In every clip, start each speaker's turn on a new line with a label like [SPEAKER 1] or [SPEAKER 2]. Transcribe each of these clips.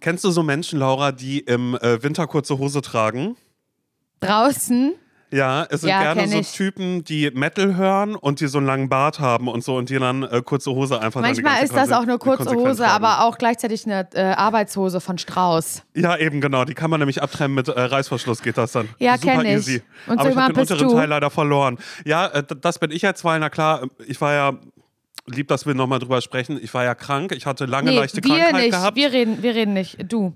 [SPEAKER 1] Kennst du so Menschen, Laura, die im äh, Winter kurze Hose tragen?
[SPEAKER 2] Draußen?
[SPEAKER 1] Ja, es sind
[SPEAKER 2] Ja,
[SPEAKER 1] gerne so. Typen, die Metal hören und die so einen langen Bart haben und so und die dann äh, kurze Hose einfach
[SPEAKER 2] Manchmal ist das auch eine kurze Hose,
[SPEAKER 1] tragen.
[SPEAKER 2] aber auch gleichzeitig eine äh, Arbeitshose von Strauß.
[SPEAKER 1] Ja, eben genau. Die kann man nämlich abtrennen mit äh, Reißverschluss geht das dann.
[SPEAKER 2] Ja,
[SPEAKER 1] Super
[SPEAKER 2] kenn ich.
[SPEAKER 1] easy.
[SPEAKER 2] Und
[SPEAKER 1] aber
[SPEAKER 2] so
[SPEAKER 1] ich habe den unteren
[SPEAKER 2] du.
[SPEAKER 1] Teil leider verloren. Ja, äh, das bin ich jetzt, weil na klar, ich war ja lieb, dass wir nochmal drüber sprechen. Ich war ja krank. Ich hatte lange
[SPEAKER 2] Nee,
[SPEAKER 1] leichte
[SPEAKER 2] wir
[SPEAKER 1] Krankheit
[SPEAKER 2] nicht.
[SPEAKER 1] gehabt.
[SPEAKER 2] Wir reden, wir reden nicht. Du.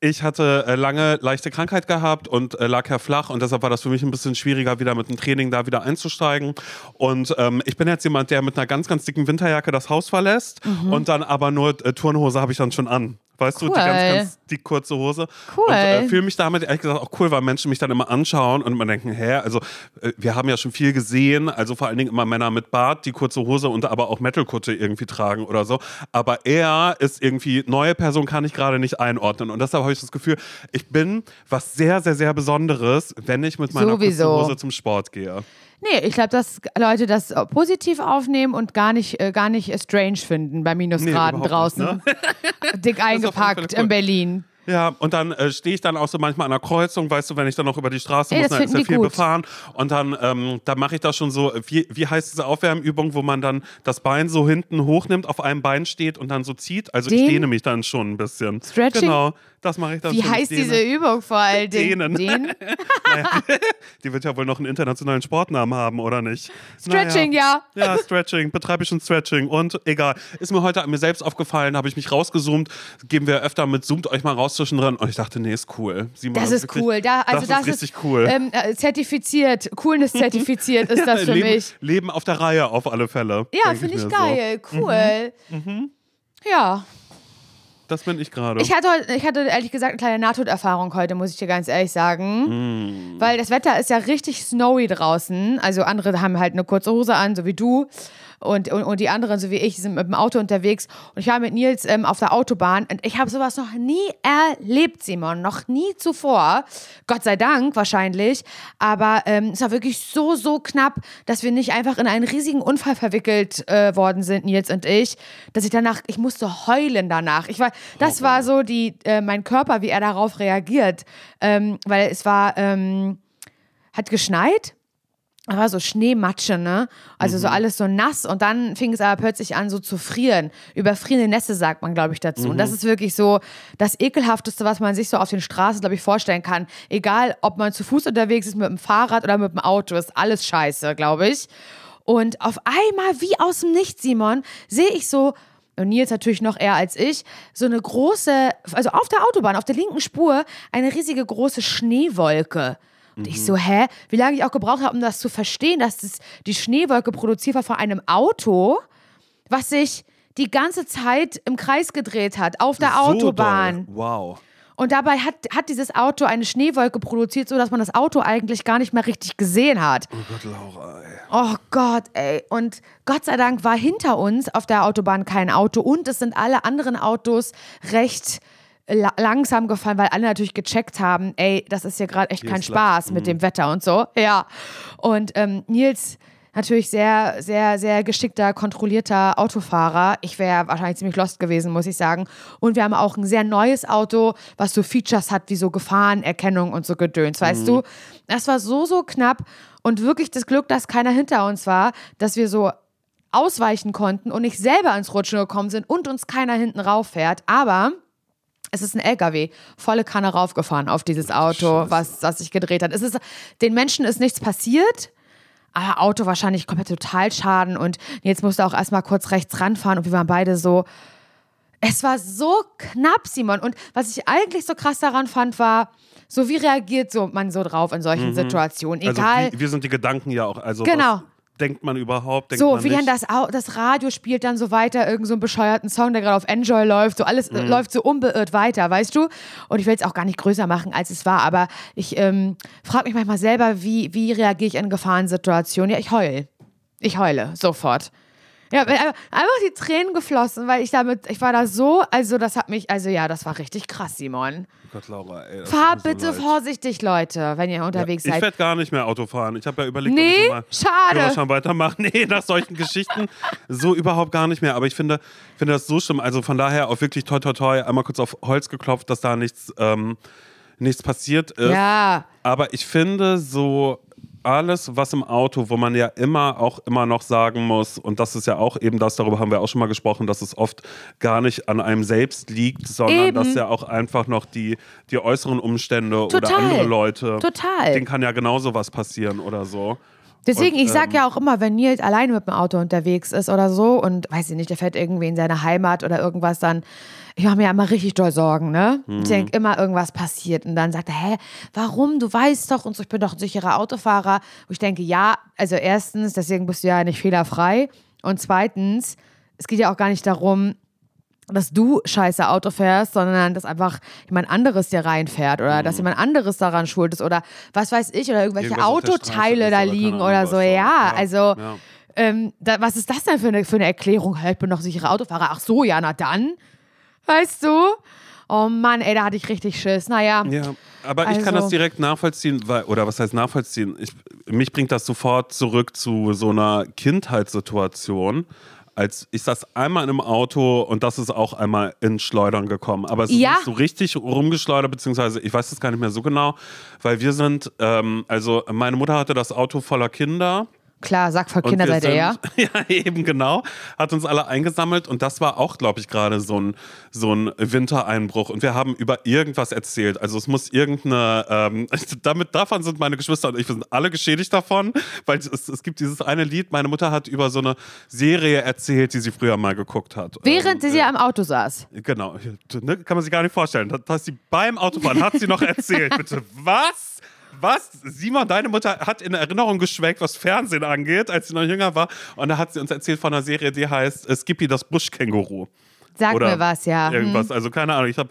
[SPEAKER 1] Ich hatte äh, lange leichte Krankheit gehabt und äh, lag ja flach und deshalb war das für mich ein bisschen schwieriger, wieder mit dem Training da wieder einzusteigen. Und ähm, ich bin jetzt jemand, der mit einer ganz, ganz dicken Winterjacke das Haus verlässt und dann aber nur äh, Turnhose habe ich dann schon an. Weißt du, die
[SPEAKER 2] Cool.
[SPEAKER 1] ganz, ganz dick kurze Hose.
[SPEAKER 2] Cool.
[SPEAKER 1] Und äh, fühle mich damit ehrlich gesagt auch cool, weil Menschen mich dann immer anschauen und immer denken, hä, also äh, wir haben ja schon viel gesehen, also vor allen Dingen immer Männer mit Bart, die kurze Hose und aber auch Metalkutte irgendwie tragen oder so. Aber er ist irgendwie, neue Person kann ich gerade nicht einordnen. Und deshalb habe ich das Gefühl, ich bin was sehr, sehr, sehr Besonderes, wenn ich mit meiner
[SPEAKER 2] Sowieso.
[SPEAKER 1] kurzen Hose zum Sport gehe.
[SPEAKER 2] Nee, ich glaube, dass Leute das äh, positiv aufnehmen und gar nicht, äh, gar nicht äh, strange finden bei Minusgraden
[SPEAKER 1] Nee,
[SPEAKER 2] draußen.
[SPEAKER 1] nicht,
[SPEAKER 2] Dick
[SPEAKER 1] auf alle
[SPEAKER 2] eingepackt
[SPEAKER 1] cool.
[SPEAKER 2] in Berlin.
[SPEAKER 1] Ja, und dann äh, stehe ich dann auch so manchmal an der Kreuzung, weißt du, wenn ich dann noch über die Straße
[SPEAKER 2] Ey,
[SPEAKER 1] muss, dann ist ja viel
[SPEAKER 2] gut.
[SPEAKER 1] befahren. Und dann, ähm, dann mache ich das schon so, wie, wie heißt diese Aufwärmübung, wo man dann das Bein so hinten hochnimmt, auf einem Bein steht und dann so zieht. Also ich
[SPEAKER 2] Dehnen?
[SPEAKER 1] dehne mich dann schon ein bisschen.
[SPEAKER 2] Stretching?
[SPEAKER 1] Genau, das mache ich dann
[SPEAKER 2] Wie
[SPEAKER 1] schon. Ich
[SPEAKER 2] heißt diese Übung vor allen Dingen?
[SPEAKER 1] Dehnen.
[SPEAKER 2] Den?
[SPEAKER 1] Die wird ja wohl noch einen internationalen Sportnamen haben, oder nicht?
[SPEAKER 2] Stretching,
[SPEAKER 1] naja.
[SPEAKER 2] ja.
[SPEAKER 1] Ja, Stretching, betreibe ich schon Stretching. Und egal, ist mir heute an mir selbst aufgefallen, habe ich mich rausgezoomt. Geben wir öfter mit, zoomt euch mal raus zwischendrin. Und ich dachte, nee, ist cool. Simon,
[SPEAKER 2] Das ist
[SPEAKER 1] wirklich-
[SPEAKER 2] cool. Da, also
[SPEAKER 1] das,
[SPEAKER 2] das,
[SPEAKER 1] ist richtig cool.
[SPEAKER 2] Ähm, äh, zertifiziert, Coolness zertifiziert ist das für
[SPEAKER 1] Leben,
[SPEAKER 2] mich.
[SPEAKER 1] Leben auf der Reihe auf alle Fälle.
[SPEAKER 2] Ja, finde ich
[SPEAKER 1] mir
[SPEAKER 2] geil. Cool.
[SPEAKER 1] Mhm.
[SPEAKER 2] Ja.
[SPEAKER 1] Das bin ich gerade.
[SPEAKER 2] Ich hatte, heute, ich hatte ehrlich gesagt eine kleine Nahtoderfahrung heute, muss ich dir ganz ehrlich sagen.
[SPEAKER 1] Mm.
[SPEAKER 2] Weil das Wetter ist ja richtig snowy draußen. Also andere haben halt eine kurze Hose an, so wie du. Und, und, und die anderen, so wie ich, sind mit dem Auto unterwegs. Und ich war mit Nils ähm, auf der Autobahn. Und ich habe sowas noch nie erlebt, Simon. Noch nie zuvor. Gott sei Dank wahrscheinlich. Aber ähm, es war wirklich so, so knapp, dass wir nicht einfach in einen riesigen Unfall verwickelt äh, worden sind, Nils und ich. Dass ich danach, ich musste heulen danach. Ich war, das war so die, äh, mein Körper, wie er darauf reagiert. Ähm, weil es war, ähm, hat geschneit. Da war so Schneematsche, ne? Also so alles so nass und dann fing es aber plötzlich an so zu frieren. Überfrierende Nässe sagt man, glaube ich, dazu. Und das ist wirklich so das ekelhafteste, was man sich so auf den Straßen, glaube ich, vorstellen kann. Egal, ob man zu Fuß unterwegs ist, mit dem Fahrrad oder mit dem Auto, ist alles scheiße, glaube ich. Und auf einmal, wie aus dem Nichts, Simon, sehe ich so und Nils natürlich noch eher als ich, so eine große, also auf der Autobahn, auf der linken Spur, eine riesige große Schneewolke. Und ich so, hä? Wie lange ich auch gebraucht habe, um das zu verstehen, dass das, die Schneewolke produziert war von einem Auto, was sich die ganze Zeit im Kreis gedreht hat, auf der
[SPEAKER 1] So
[SPEAKER 2] Autobahn.
[SPEAKER 1] doll. Wow.
[SPEAKER 2] Und dabei hat, hat dieses Auto eine Schneewolke produziert, sodass man das Auto eigentlich gar nicht mehr richtig gesehen hat.
[SPEAKER 1] Oh Gott, Laura, ey.
[SPEAKER 2] Oh Gott, ey. Und Gott sei Dank war hinter uns auf der Autobahn kein Auto und es sind alle anderen Autos recht langsam gefahren, weil alle natürlich gecheckt haben, ey, das ist hier gerade echt
[SPEAKER 1] Hier
[SPEAKER 2] kein. Spaß mit dem Wetter und so. Ja. Und ähm, Nils natürlich sehr, sehr, sehr geschickter, kontrollierter Autofahrer. Ich wäre wahrscheinlich ziemlich lost gewesen, muss ich sagen. Und wir haben auch ein sehr neues Auto, was so Features hat wie so Gefahrenerkennung und so Gedöns, weißt du? Das war so, so knapp und wirklich das Glück, dass keiner hinter uns war, dass wir so ausweichen konnten und nicht selber ins Rutschen gekommen sind und uns keiner hinten rauffährt. Aber es ist ein LKW, volle Kanne raufgefahren auf dieses Auto, was, was sich gedreht hat. Es ist, den Menschen ist nichts passiert, aber Auto wahrscheinlich komplett Totalschaden und jetzt musste auch erstmal kurz rechts ranfahren und wir waren beide so. Es war so knapp, Simon. Und was ich eigentlich so krass daran fand, war, so wie reagiert so man so drauf in solchen Situationen?
[SPEAKER 1] Also
[SPEAKER 2] Egal.
[SPEAKER 1] wie, wie sind die Gedanken ja auch? Also
[SPEAKER 2] Genau.
[SPEAKER 1] was denkt man überhaupt? Denkt
[SPEAKER 2] So,
[SPEAKER 1] man
[SPEAKER 2] wie dann das, das Radio spielt dann so weiter, irgend so einen bescheuerten Song, der gerade auf Enjoy läuft. So alles
[SPEAKER 1] Mhm.
[SPEAKER 2] äh, läuft so unbeirrt weiter, weißt du? Und ich will es auch gar nicht größer machen, als es war, aber ich ähm, frage mich manchmal selber, wie, wie reagiere ich in Gefahrensituationen? Ja, ich heul. Ich heule, sofort. Ja, einfach die Tränen geflossen, weil ich damit, ich war da so, also das hat mich, also ja, das war richtig krass, Simon.
[SPEAKER 1] Oh Gott, Laura, ey. tut mir
[SPEAKER 2] bitte
[SPEAKER 1] leid.
[SPEAKER 2] vorsichtig, Leute, wenn ihr unterwegs
[SPEAKER 1] Ich
[SPEAKER 2] seid.
[SPEAKER 1] werde gar nicht mehr Auto fahren. Ich habe ja überlegt,
[SPEAKER 2] Nee,
[SPEAKER 1] ob ich
[SPEAKER 2] schade.
[SPEAKER 1] Führerschein weitermachen. Nee, nach solchen Geschichten so überhaupt gar nicht mehr. Aber ich finde, finde das so schlimm. Also von daher auch wirklich toi toi toi, einmal kurz auf Holz geklopft, dass da nichts, ähm, nichts passiert ist.
[SPEAKER 2] Ja,
[SPEAKER 1] Aber ich finde so alles, was im Auto, wo man ja immer auch immer noch sagen muss, und das ist ja auch eben das, darüber haben wir auch schon mal gesprochen, dass es oft gar nicht an einem selbst liegt, sondern
[SPEAKER 2] Eben.
[SPEAKER 1] dass ja auch einfach noch die, die äußeren Umstände oder
[SPEAKER 2] Total.
[SPEAKER 1] andere Leute,
[SPEAKER 2] Total.
[SPEAKER 1] denen kann ja genauso was passieren oder so.
[SPEAKER 2] Deswegen,
[SPEAKER 1] Und,
[SPEAKER 2] ich sag
[SPEAKER 1] ähm,
[SPEAKER 2] ja auch immer, wenn Nils alleine mit dem Auto unterwegs ist oder so und weiß ich nicht, der fährt irgendwie in seine Heimat oder irgendwas, dann, ich mache mir ja immer richtig doll Sorgen, ne?
[SPEAKER 1] Mhm.
[SPEAKER 2] Ich denke immer, irgendwas passiert. Und dann sagt er, hä, warum? Du weißt doch und so, ich bin doch ein sicherer Autofahrer. Wo ich denke, ja, also erstens, deswegen bist du ja nicht fehlerfrei. Und zweitens, es geht ja auch gar nicht darum, dass du scheiße Auto fährst, sondern dass einfach jemand anderes dir reinfährt oder
[SPEAKER 1] Mhm.
[SPEAKER 2] dass jemand anderes daran schuld ist oder was weiß ich oder irgendwelche
[SPEAKER 1] Irgendwas
[SPEAKER 2] Autoteile da liegen oder so.
[SPEAKER 1] was,
[SPEAKER 2] Ja, also
[SPEAKER 1] ja.
[SPEAKER 2] ähm, da, was ist das denn für eine, für eine Erklärung? Ich bin doch sicherer Autofahrer. Ach so, ja, na dann. Weißt du? Oh Mann, ey, da hatte ich richtig Schiss. Naja.
[SPEAKER 1] Ja, aber ich kann
[SPEAKER 2] Also-
[SPEAKER 1] das direkt nachvollziehen, weil, oder was heißt nachvollziehen? Ich, mich bringt das sofort zurück zu so einer Kindheitssituation. Als ich saß einmal in einem Auto und das ist auch einmal ins Schleudern gekommen. Aber es ist
[SPEAKER 2] Ja.
[SPEAKER 1] nicht so richtig rumgeschleudert, beziehungsweise ich weiß das gar nicht mehr so genau, weil wir sind, ähm, also meine Mutter hatte das Auto voller Kinder.
[SPEAKER 2] Klar, sag voll
[SPEAKER 1] Und
[SPEAKER 2] Kinder
[SPEAKER 1] wir
[SPEAKER 2] seid ihr, ja?
[SPEAKER 1] ja, eben genau. Hat uns alle eingesammelt und das war auch, glaube ich, gerade so ein, so ein Wintereinbruch. Und wir haben über irgendwas erzählt. Also es muss irgendeine, ähm, damit, davon sind meine Geschwister und ich, wir sind alle geschädigt davon, weil es, es gibt dieses eine Lied, meine Mutter hat über so eine Serie erzählt, die sie früher mal geguckt hat.
[SPEAKER 2] Während
[SPEAKER 1] Ähm,
[SPEAKER 2] sie am Auto saß.
[SPEAKER 1] Genau, ne, kann man sich gar nicht vorstellen. Das, dass sie beim Autofahren hat sie noch erzählt. Bitte, was? Was? Simon, deine Mutter hat in Erinnerung geschwelgt, was Fernsehen angeht, als sie noch jünger war. Und da hat sie uns erzählt von einer Serie, die heißt Skippy das Buschkänguru.
[SPEAKER 2] Sag
[SPEAKER 1] Oder
[SPEAKER 2] mir was, ja. Hm.
[SPEAKER 1] Irgendwas. Also keine Ahnung. Ich habe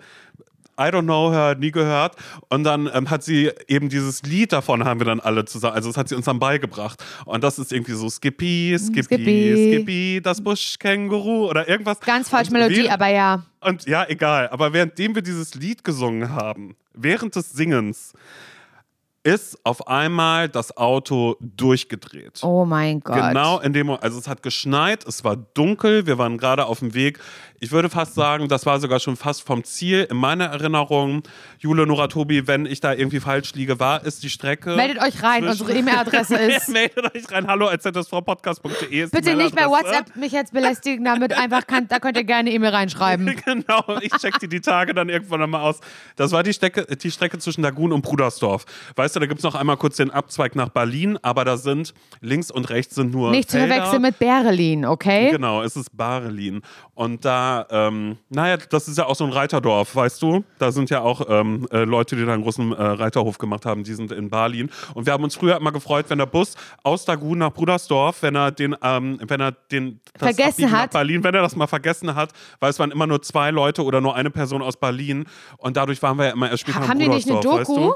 [SPEAKER 1] I don't know her nie gehört. Und dann ähm, hat sie eben dieses Lied davon haben wir dann alle zusammen. Also das hat sie uns dann beigebracht. Und das ist irgendwie so Skippy, Skippy,
[SPEAKER 2] Skippy.
[SPEAKER 1] Skippy, das Buschkänguru oder irgendwas.
[SPEAKER 2] Ganz falsch
[SPEAKER 1] Und
[SPEAKER 2] Melodie, aber ja.
[SPEAKER 1] und ja, egal. Aber währenddem wir dieses Lied gesungen haben, während des Singens, ist auf einmal das Auto durchgedreht.
[SPEAKER 2] Oh mein Gott.
[SPEAKER 1] Genau in dem Moment, also es hat geschneit, es war dunkel, wir waren gerade auf dem Weg. Ich würde fast sagen, das war sogar schon fast vom Ziel. In meiner Erinnerung, Jule, Nora, Tobi, wenn ich da irgendwie falsch liege, war ist die Strecke.
[SPEAKER 2] Meldet euch rein, unsere E-Mail-Adresse ist.
[SPEAKER 1] Meldet euch rein, hallo, zsvpodcast.de ist
[SPEAKER 2] Bitte nicht bei
[SPEAKER 1] Mailadresse.
[SPEAKER 2] WhatsApp mich jetzt belästigen, damit einfach kann, da könnt ihr gerne E-Mail reinschreiben.
[SPEAKER 1] Genau, ich check die die Tage dann irgendwann nochmal aus. Das war die Strecke, die Strecke zwischen Lagun und Brudersdorf. Weißt du, da gibt es noch einmal kurz den Abzweig nach Berlin, aber da sind links und rechts sind nur
[SPEAKER 2] Nicht zu
[SPEAKER 1] Felder.
[SPEAKER 2] verwechseln mit Berlin, okay?
[SPEAKER 1] Genau, es ist Barelin. Und da, ähm, naja, das ist ja auch so ein Reiterdorf, weißt du? Da sind ja auch ähm, äh, Leute, die da einen großen äh, Reiterhof gemacht haben, die sind in Berlin. Und wir haben uns früher immer gefreut, wenn der Bus aus Dagun nach Brudersdorf, wenn er den, ähm, wenn er den
[SPEAKER 2] Vergessen hat.
[SPEAKER 1] Berlin, wenn er das mal vergessen hat, weil es waren immer nur zwei Leute oder nur eine Person aus Berlin. Und dadurch waren wir ja immer erst später in
[SPEAKER 2] Haben die nicht eine Doku?
[SPEAKER 1] Weißt du?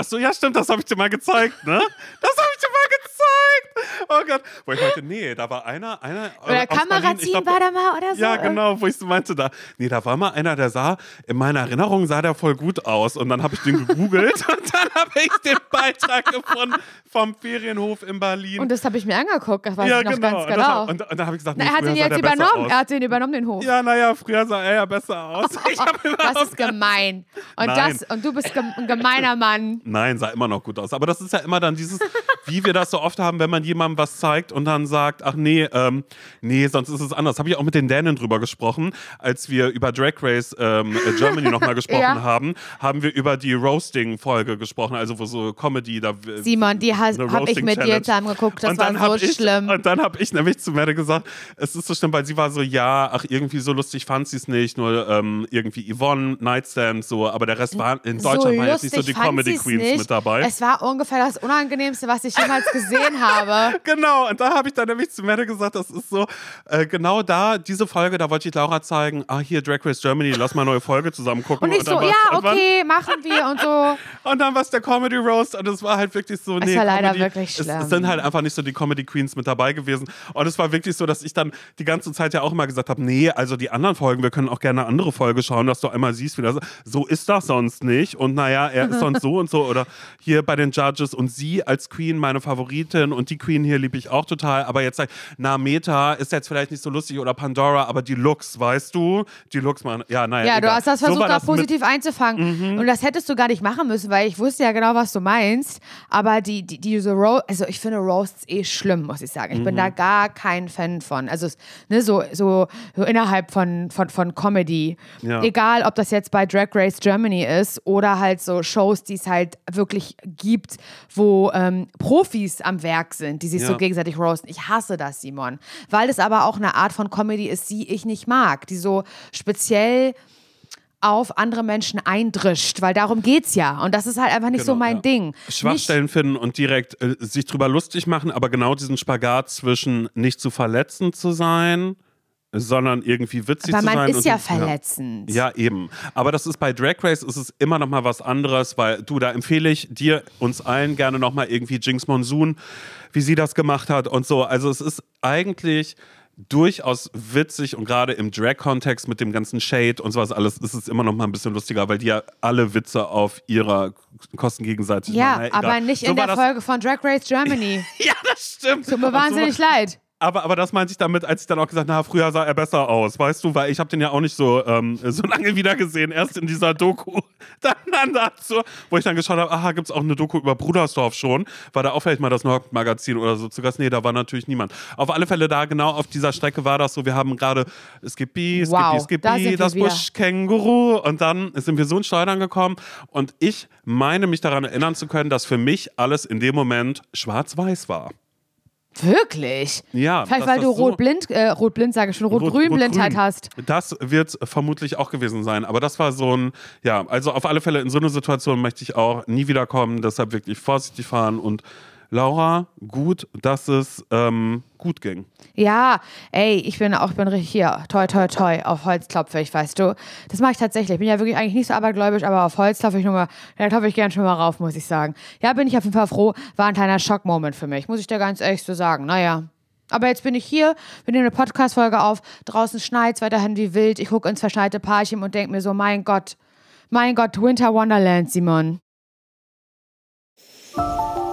[SPEAKER 1] Ach so, ja, stimmt, das habe ich dir mal gezeigt, ne? Das habe ich dir mal gezeigt. Oh Gott. Wo ich meinte, nee, da war einer, einer.
[SPEAKER 2] Oder
[SPEAKER 1] ich
[SPEAKER 2] Kamerateam
[SPEAKER 1] glaub,
[SPEAKER 2] war da mal oder so?
[SPEAKER 1] Ja, genau, wo ich so meinte, da, nee, da war mal einer, der sah, in meiner Erinnerung sah der voll gut aus. Und dann habe ich den gegoogelt und dann habe ich den Beitrag gefunden vom Ferienhof in Berlin.
[SPEAKER 2] Und das habe ich mir angeguckt, das weiß
[SPEAKER 1] ja,
[SPEAKER 2] ich noch
[SPEAKER 1] genau.
[SPEAKER 2] ganz
[SPEAKER 1] Und
[SPEAKER 2] genau.
[SPEAKER 1] hab- Und, und dann habe ich gesagt, nee,
[SPEAKER 2] er hat
[SPEAKER 1] sah
[SPEAKER 2] jetzt übernommen.
[SPEAKER 1] aus.
[SPEAKER 2] Er hat den übernommen, den Hof.
[SPEAKER 1] Ja, naja, früher sah er ja besser aus.
[SPEAKER 2] Das ist gemein. Und,
[SPEAKER 1] Nein.
[SPEAKER 2] das, und du bist ein gemeiner Mann.
[SPEAKER 1] Nein, sah immer noch gut aus. Aber das ist ja immer dann dieses, wie wir das so oft haben, wenn man jemandem was zeigt und dann sagt, ach nee, ähm, nee, sonst ist es anders. Habe ich auch mit den Dänen drüber gesprochen, als wir über Drag Race ähm, äh, Germany nochmal gesprochen
[SPEAKER 2] Ja.
[SPEAKER 1] haben, haben wir über die Roasting-Folge gesprochen, also wo so Comedy da.
[SPEAKER 2] Simon, die habe ich mit dir
[SPEAKER 1] Roasting-Challenge.
[SPEAKER 2] zusammen geguckt. Das
[SPEAKER 1] Und dann
[SPEAKER 2] war so
[SPEAKER 1] ich,
[SPEAKER 2] schlimm.
[SPEAKER 1] Und dann habe ich nämlich zu Mette gesagt, es ist so schlimm, weil sie war so, ja, ach, irgendwie so lustig fand sie es nicht, nur ähm, irgendwie Yvonne, Nightstand, so, aber der Rest war, in Deutschland
[SPEAKER 2] so
[SPEAKER 1] waren jetzt nicht so die Comedy
[SPEAKER 2] sie's
[SPEAKER 1] Queens
[SPEAKER 2] nicht.
[SPEAKER 1] mit dabei.
[SPEAKER 2] Es war ungefähr das Unangenehmste, was ich jemals gesehen habe.
[SPEAKER 1] Genau, und da habe ich dann nämlich zu Mette gesagt, das ist so, äh, genau da, diese Folge, da wollte ich Laura zeigen, ah, hier Drag Race Germany, lass mal eine neue Folge zusammen gucken.
[SPEAKER 2] Und ich so,
[SPEAKER 1] dann war's
[SPEAKER 2] ja, okay, machen wir und so.
[SPEAKER 1] Und dann war es der Comedy Roast und es war halt wirklich so, nee,
[SPEAKER 2] war leider
[SPEAKER 1] Comedy,
[SPEAKER 2] wirklich
[SPEAKER 1] es,
[SPEAKER 2] schlimm.
[SPEAKER 1] es sind halt einfach nicht so die Comedy Queens mit dabei gewesen. Und es war wirklich so, dass ich dann die ganze Zeit ja auch immer gesagt habe, nee, also die anderen Folgen, wir können auch gerne eine andere Folge schauen, dass du einmal siehst, wie das so ist das sonst nicht. Und naja, er ist sonst so und so. Oder hier bei den Judges und sie als Queen, meine Favoritin und die Queen hier liebe ich auch total. Aber jetzt sag ich, na, Meta ist jetzt vielleicht nicht so lustig oder Pandora, aber die Looks, weißt du? Die Looks, man, ja, naja.
[SPEAKER 2] Ja, du
[SPEAKER 1] egal.
[SPEAKER 2] hast das
[SPEAKER 1] So
[SPEAKER 2] versucht,
[SPEAKER 1] war
[SPEAKER 2] auch
[SPEAKER 1] das Mhm.
[SPEAKER 2] positiv einzufangen. Und das hättest du gar nicht machen müssen, weil ich wusste ja genau, was du meinst. Aber die, die, diese Ro also ich finde Roasts eh schlimm, muss ich sagen. Ich bin
[SPEAKER 1] Mhm.
[SPEAKER 2] da gar kein Fan von. Also ne, so, so, so innerhalb von, von, von Comedy.
[SPEAKER 1] Ja.
[SPEAKER 2] Egal, ob das jetzt bei Drag Race Germany ist oder halt so Shows, die es halt wirklich gibt, wo ähm, Profis am Werk sind, die sich so
[SPEAKER 1] Ja.
[SPEAKER 2] gegenseitig roasten. Ich hasse das, Simon. Weil es aber auch eine Art von Comedy ist, die ich nicht mag. Die so speziell auf andere Menschen eindrischt, weil darum geht's ja. Und das ist halt einfach nicht so
[SPEAKER 1] Genau,
[SPEAKER 2] mein
[SPEAKER 1] ja.
[SPEAKER 2] Ding. Nicht,
[SPEAKER 1] Schwachstellen finden und direkt äh, sich drüber lustig machen, aber genau diesen Spagat zwischen nicht zu verletzend zu sein, sondern irgendwie witzig
[SPEAKER 2] aber
[SPEAKER 1] zu sein.
[SPEAKER 2] man ist
[SPEAKER 1] und-
[SPEAKER 2] ja verletzend.
[SPEAKER 1] Ja, eben. Aber das ist bei Drag Race ist es immer noch mal was anderes, weil du, da empfehle ich dir, uns allen gerne noch mal irgendwie Jinx Monsoon, wie sie das gemacht hat und so. Also es ist eigentlich durchaus witzig und gerade im Drag-Kontext mit dem ganzen Shade und sowas alles ist es immer noch mal ein bisschen lustiger, weil die ja alle Witze auf ihrer Kosten gegenseitig
[SPEAKER 2] Ja,
[SPEAKER 1] machen. Egal.
[SPEAKER 2] aber nicht
[SPEAKER 1] So
[SPEAKER 2] in der Folge von Drag Race Germany.
[SPEAKER 1] Ja, das stimmt.
[SPEAKER 2] Tut mir
[SPEAKER 1] Und so-
[SPEAKER 2] wahnsinnig leid.
[SPEAKER 1] Aber, aber das meinte ich damit, als ich dann auch gesagt habe, na, früher sah er besser aus, weißt du, weil ich habe den ja auch nicht so, ähm, so lange wieder gesehen, erst in dieser Doku. Dann, dann dazu, wo ich dann geschaut habe, aha, gibt es auch eine Doku über Brudersdorf schon? War da auch vielleicht mal das Nord-Magazin oder so zu Gast? Nee, da war natürlich niemand. Auf alle Fälle da, genau auf dieser Strecke war das so, wir haben gerade Skippy,
[SPEAKER 2] Wow,
[SPEAKER 1] Skippy,
[SPEAKER 2] da sind
[SPEAKER 1] Skippy,
[SPEAKER 2] wir
[SPEAKER 1] das. Buschkänguru und dann sind wir so ins Schleudern gekommen und ich meine mich daran erinnern zu können, dass für mich alles in dem Moment schwarz-weiß war.
[SPEAKER 2] Wirklich?
[SPEAKER 1] Ja,
[SPEAKER 2] Vielleicht, weil du
[SPEAKER 1] so-
[SPEAKER 2] rot-blind, äh, rot-blind sage ich schon, rot-grün-Blindheit
[SPEAKER 1] Rot-grün.
[SPEAKER 2] hast.
[SPEAKER 1] Das wird vermutlich auch gewesen sein. Aber das war so ein, ja, also auf alle Fälle in so eine Situation möchte ich auch nie wiederkommen. Deshalb wirklich vorsichtig fahren. Und Laura, gut, dass es ähm, gut ging.
[SPEAKER 2] Ja, ey, ich bin auch, bin hier, toi, toi, toi, auf Holz klopfe ich, weißt du. Das mache ich tatsächlich. Ich bin ja wirklich eigentlich nicht so abergläubisch, aber auf Holz klopfe ich nur mal, da klopfe ich gern schon mal rauf, muss ich sagen. Ja, bin ich auf jeden Fall froh. War ein kleiner Schockmoment für mich, muss ich dir ganz ehrlich so sagen. Naja. Aber jetzt bin ich hier, wir nehmen eine Podcast-Folge auf, draußen schneit's weiterhin wie wild, ich gucke ins verschneite Parchim und denke mir so, mein Gott, mein Gott, Winter Wonderland, Simon.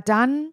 [SPEAKER 2] dann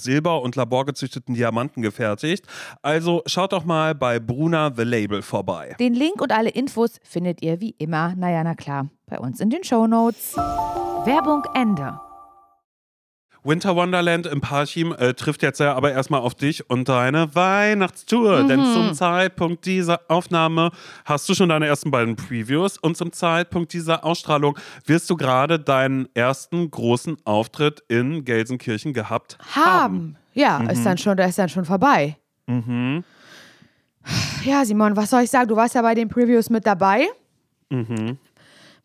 [SPEAKER 1] Silber und laborgezüchteten Diamanten gefertigt. Also schaut doch mal bei Bruna The Label vorbei.
[SPEAKER 2] Den Link und alle Infos findet ihr wie immer, naja, na klar, bei uns in den Shownotes. Werbung Ende.
[SPEAKER 1] Winter Wonderland im Parchim äh, trifft jetzt ja aber erstmal auf dich und deine Weihnachtstour. Denn zum Zeitpunkt dieser Aufnahme hast du schon deine ersten beiden Previews und zum Zeitpunkt dieser Ausstrahlung wirst du gerade deinen ersten großen Auftritt in Gelsenkirchen gehabt haben.
[SPEAKER 2] Haben. Ja, ist dann schon, da ist dann schon vorbei.
[SPEAKER 1] Mhm.
[SPEAKER 2] Ja, Simon, was soll ich sagen? Du warst ja bei den Previews mit dabei,
[SPEAKER 1] Mhm.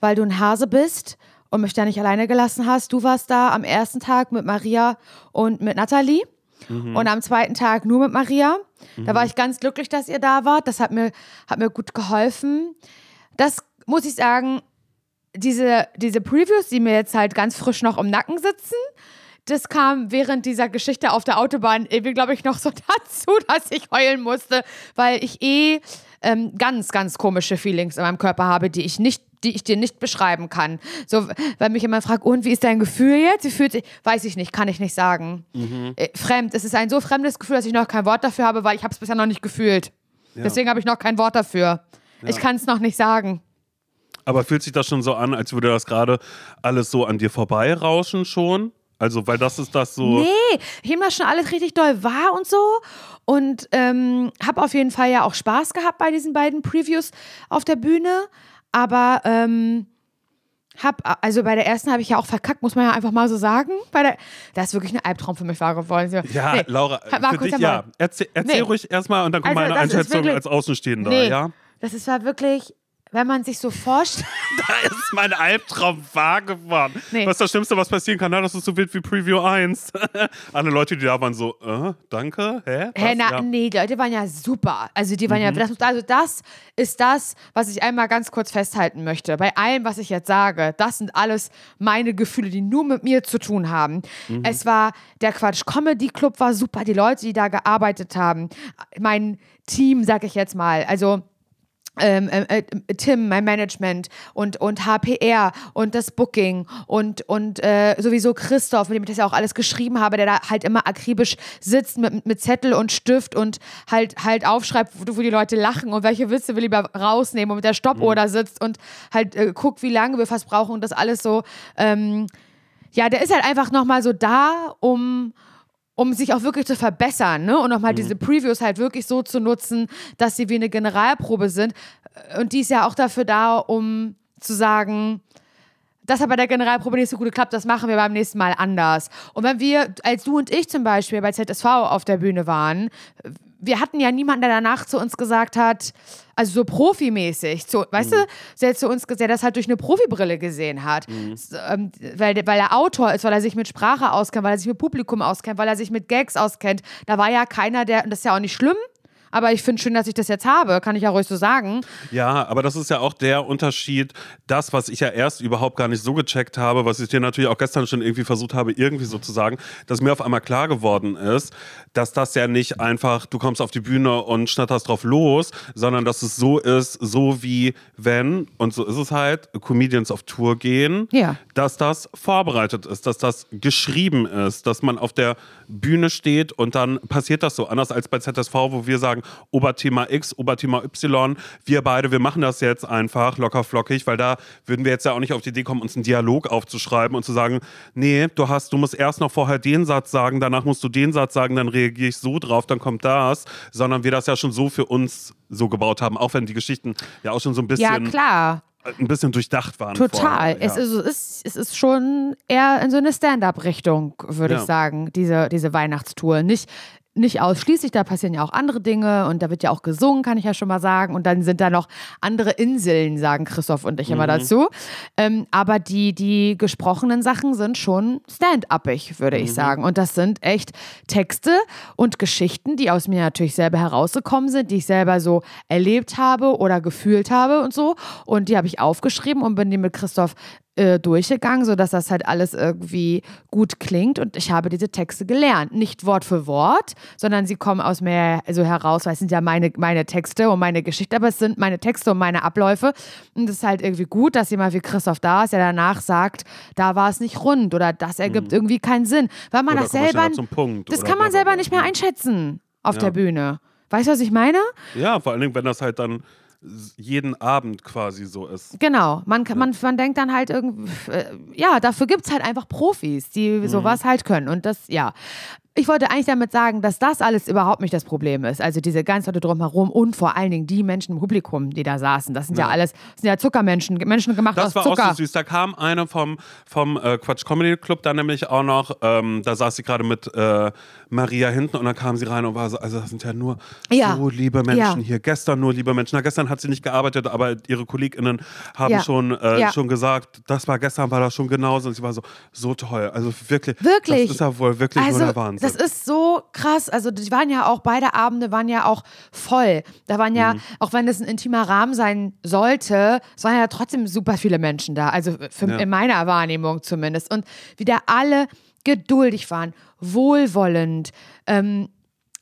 [SPEAKER 2] weil du ein Hase bist und mich da nicht alleine gelassen hast. Du warst da am ersten Tag mit Maria und mit Nathalie und am zweiten Tag nur mit Maria. Da war ich ganz glücklich, dass ihr da wart. Das hat mir, hat mir gut geholfen. Das muss ich sagen, diese, diese Previews, die mir jetzt halt ganz frisch noch im Nacken sitzen, das kam während dieser Geschichte auf der Autobahn irgendwie, glaube ich, noch so dazu, dass ich heulen musste, weil ich eh ähm, ganz, ganz komische Feelings in meinem Körper habe, die ich nicht die ich dir nicht beschreiben kann. So, weil mich immer fragt, und wie ist dein Gefühl jetzt? Wie fühlt sich? Weiß ich nicht, kann ich nicht sagen. Äh, fremd. Es ist ein so fremdes Gefühl, dass ich noch kein Wort dafür habe, weil ich habe es bisher noch nicht gefühlt. Deswegen habe ich noch kein Wort dafür. Ich kann es noch nicht sagen.
[SPEAKER 1] Aber fühlt sich das schon so an, als würde das gerade alles so an dir vorbeirauschen schon? Also, weil das ist das so.
[SPEAKER 2] Nee, ich nehme das schon alles richtig doll wahr und so. Und ähm, habe auf jeden Fall ja auch Spaß gehabt bei diesen beiden Previews auf der Bühne. Aber ähm, hab, also bei der ersten habe ich ja auch verkackt, muss man ja einfach mal so sagen. Bei der, das ist wirklich ein Albtraum für mich wahr geworden.
[SPEAKER 1] Ja,
[SPEAKER 2] Nee,
[SPEAKER 1] Laura,
[SPEAKER 2] Markus,
[SPEAKER 1] für dich ja. Erzähl, erzähl
[SPEAKER 2] Nee.
[SPEAKER 1] ruhig erstmal und dann kommt
[SPEAKER 2] Also,
[SPEAKER 1] meine Einschätzung
[SPEAKER 2] wirklich-
[SPEAKER 1] als Außenstehender,
[SPEAKER 2] Nee,
[SPEAKER 1] ja?
[SPEAKER 2] das ist war wirklich, wenn man sich so vorstellt.
[SPEAKER 1] Da ist mein Albtraum wahr geworden.
[SPEAKER 2] Nee.
[SPEAKER 1] Was ist das Schlimmste, was passieren kann? Na, das ist so wild wie Preview 1. Alle Leute, die da waren, so, äh, danke, hä?
[SPEAKER 2] Hä, na,
[SPEAKER 1] ja. Mhm.
[SPEAKER 2] nee, die Leute waren ja super. Also die waren ja, das, also das ist das, was ich einmal ganz kurz festhalten möchte. Bei allem, was ich jetzt sage, das sind alles meine Gefühle, die nur mit mir zu tun haben.
[SPEAKER 1] Mhm.
[SPEAKER 2] Es war, der Quatsch Comedy Club war super, die Leute, die da gearbeitet haben, mein Team, sag ich jetzt mal, also ähm, äh, äh, Tim, mein Management und, und HPR und das Booking und, und äh, sowieso Christoph, mit dem ich das ja auch alles geschrieben habe, der da halt immer akribisch sitzt mit, mit Zettel und Stift und halt, halt aufschreibt, wo, wo die Leute lachen und welche Witze wir lieber rausnehmen und mit der Stoppuhr da sitzt und halt äh, guckt, wie lange wir fast brauchen und das alles so. Ähm, ja, der ist halt einfach nochmal so da, um um sich auch wirklich zu verbessern, ne? Und nochmal diese Previews halt wirklich so zu nutzen, dass sie wie eine Generalprobe sind. Und die ist ja auch dafür da, um zu sagen, das hat bei der Generalprobe nicht so gut geklappt, das machen wir beim nächsten Mal anders. Und wenn wir, als du und ich zum Beispiel bei ZSV auf der Bühne waren, wir hatten ja niemanden, der danach zu uns gesagt hat, also so profimäßig, zu, weißt du, der zu uns, der das halt durch eine Profibrille gesehen hat, S- ähm, weil, weil er Autor ist, weil er sich mit Sprache auskennt, weil er sich mit Publikum auskennt, weil er sich mit Gags auskennt. Da war ja keiner, der, und das ist ja auch nicht schlimm, aber ich finde schön, dass ich das jetzt habe, kann ich ja ruhig so sagen.
[SPEAKER 1] Ja, aber das ist ja auch der Unterschied, das, was ich ja erst überhaupt gar nicht so gecheckt habe, was ich dir natürlich auch gestern schon irgendwie versucht habe, irgendwie so zu sagen, dass mir auf einmal klar geworden ist, dass das ja nicht einfach, du kommst auf die Bühne und schnatterst drauf los, sondern dass es so ist, so wie wenn, und so ist es halt, Comedians auf Tour gehen,
[SPEAKER 2] Ja.
[SPEAKER 1] dass das vorbereitet ist, dass das geschrieben ist, dass man auf der Bühne steht und dann passiert das so. Anders als bei ZSV, wo wir sagen, sagen, Oberthema X, Oberthema Y, wir beide, wir machen das jetzt einfach locker flockig, weil da würden wir jetzt ja auch nicht auf die Idee kommen, uns einen Dialog aufzuschreiben und zu sagen, nee, du hast, du musst erst noch vorher den Satz sagen, danach musst du den Satz sagen, dann reagiere ich so drauf, dann kommt das, sondern wir das ja schon so für uns so gebaut haben, auch wenn die Geschichten ja auch schon so ein bisschen
[SPEAKER 2] Ja, klar.
[SPEAKER 1] ein bisschen durchdacht waren.
[SPEAKER 2] Total.
[SPEAKER 1] Vorher,
[SPEAKER 2] Es,
[SPEAKER 1] ja.
[SPEAKER 2] ist, es, ist, es ist schon eher in so eine Stand-up-Richtung, würde
[SPEAKER 1] Ja.
[SPEAKER 2] ich sagen, diese, diese Weihnachtstour. Nicht, nicht ausschließlich, da passieren ja auch andere Dinge und da wird ja auch gesungen, kann ich ja schon mal sagen. Und dann sind da noch andere Inseln, sagen Christoph und ich
[SPEAKER 1] Mhm.
[SPEAKER 2] immer dazu. Ähm, aber die, die gesprochenen Sachen sind schon stand-uppig, würde
[SPEAKER 1] Mhm.
[SPEAKER 2] ich sagen. Und das sind echt Texte und Geschichten, die aus mir natürlich selber herausgekommen sind, die ich selber so erlebt habe oder gefühlt habe und so. Und die habe ich aufgeschrieben und bin die mit Christoph äh, durchgegangen, sodass das halt alles irgendwie gut klingt. Und ich habe diese Texte gelernt. Nicht Wort für Wort, sondern sie kommen aus mir so heraus, weil es sind ja meine, meine Texte und meine Geschichte, aber es sind meine Texte und meine Abläufe. Und es ist halt irgendwie gut, dass jemand wie Christoph da ist, der danach sagt, da war es nicht rund oder das ergibt irgendwie keinen Sinn. Weil man
[SPEAKER 1] Oder
[SPEAKER 2] das selber.
[SPEAKER 1] Punkt
[SPEAKER 2] Das kann man selber nicht mehr einschätzen auf
[SPEAKER 1] Ja.
[SPEAKER 2] der Bühne. Weißt du, was ich meine?
[SPEAKER 1] Ja, vor allen Dingen, wenn das halt dann jeden Abend quasi so ist.
[SPEAKER 2] Genau, man, kann, man, man denkt dann halt irgendwie, äh, ja, dafür gibt es halt einfach Profis, die sowas halt können. Und das, ja. Ich wollte eigentlich damit sagen, dass das alles überhaupt nicht das Problem ist. Also diese ganzen Leute drumherum und vor allen Dingen die Menschen im Publikum, die da saßen. Das sind ja,
[SPEAKER 1] Ja.
[SPEAKER 2] alles, das sind ja Zuckermenschen, Menschen gemacht
[SPEAKER 1] Das
[SPEAKER 2] aus
[SPEAKER 1] war
[SPEAKER 2] Zucker.
[SPEAKER 1] auch so süß. Da kam eine vom, vom äh, Quatsch Comedy Club dann nämlich auch noch. Ähm, da saß sie gerade mit äh, Maria hinten und dann kam sie rein und war so, also das sind ja nur
[SPEAKER 2] Ja.
[SPEAKER 1] so liebe Menschen
[SPEAKER 2] Ja.
[SPEAKER 1] hier. Gestern nur liebe Menschen. Na, gestern hat sie nicht gearbeitet, aber ihre KollegInnen haben schon, äh, schon gesagt, das war gestern, war das schon genauso. Und sie war so, so toll. Also wirklich.
[SPEAKER 2] Wirklich.
[SPEAKER 1] Das ist ja wohl wirklich
[SPEAKER 2] also,
[SPEAKER 1] nur der Wahnsinn.
[SPEAKER 2] Das ist so krass. Also, die waren ja auch, beide Abende waren ja auch voll. Da waren ja,
[SPEAKER 1] Mhm.
[SPEAKER 2] auch wenn es ein intimer Rahmen sein sollte, es waren ja trotzdem super viele Menschen da. Also, für,
[SPEAKER 1] Ja.
[SPEAKER 2] in meiner Wahrnehmung zumindest. Und wieder alle geduldig waren, wohlwollend, ähm,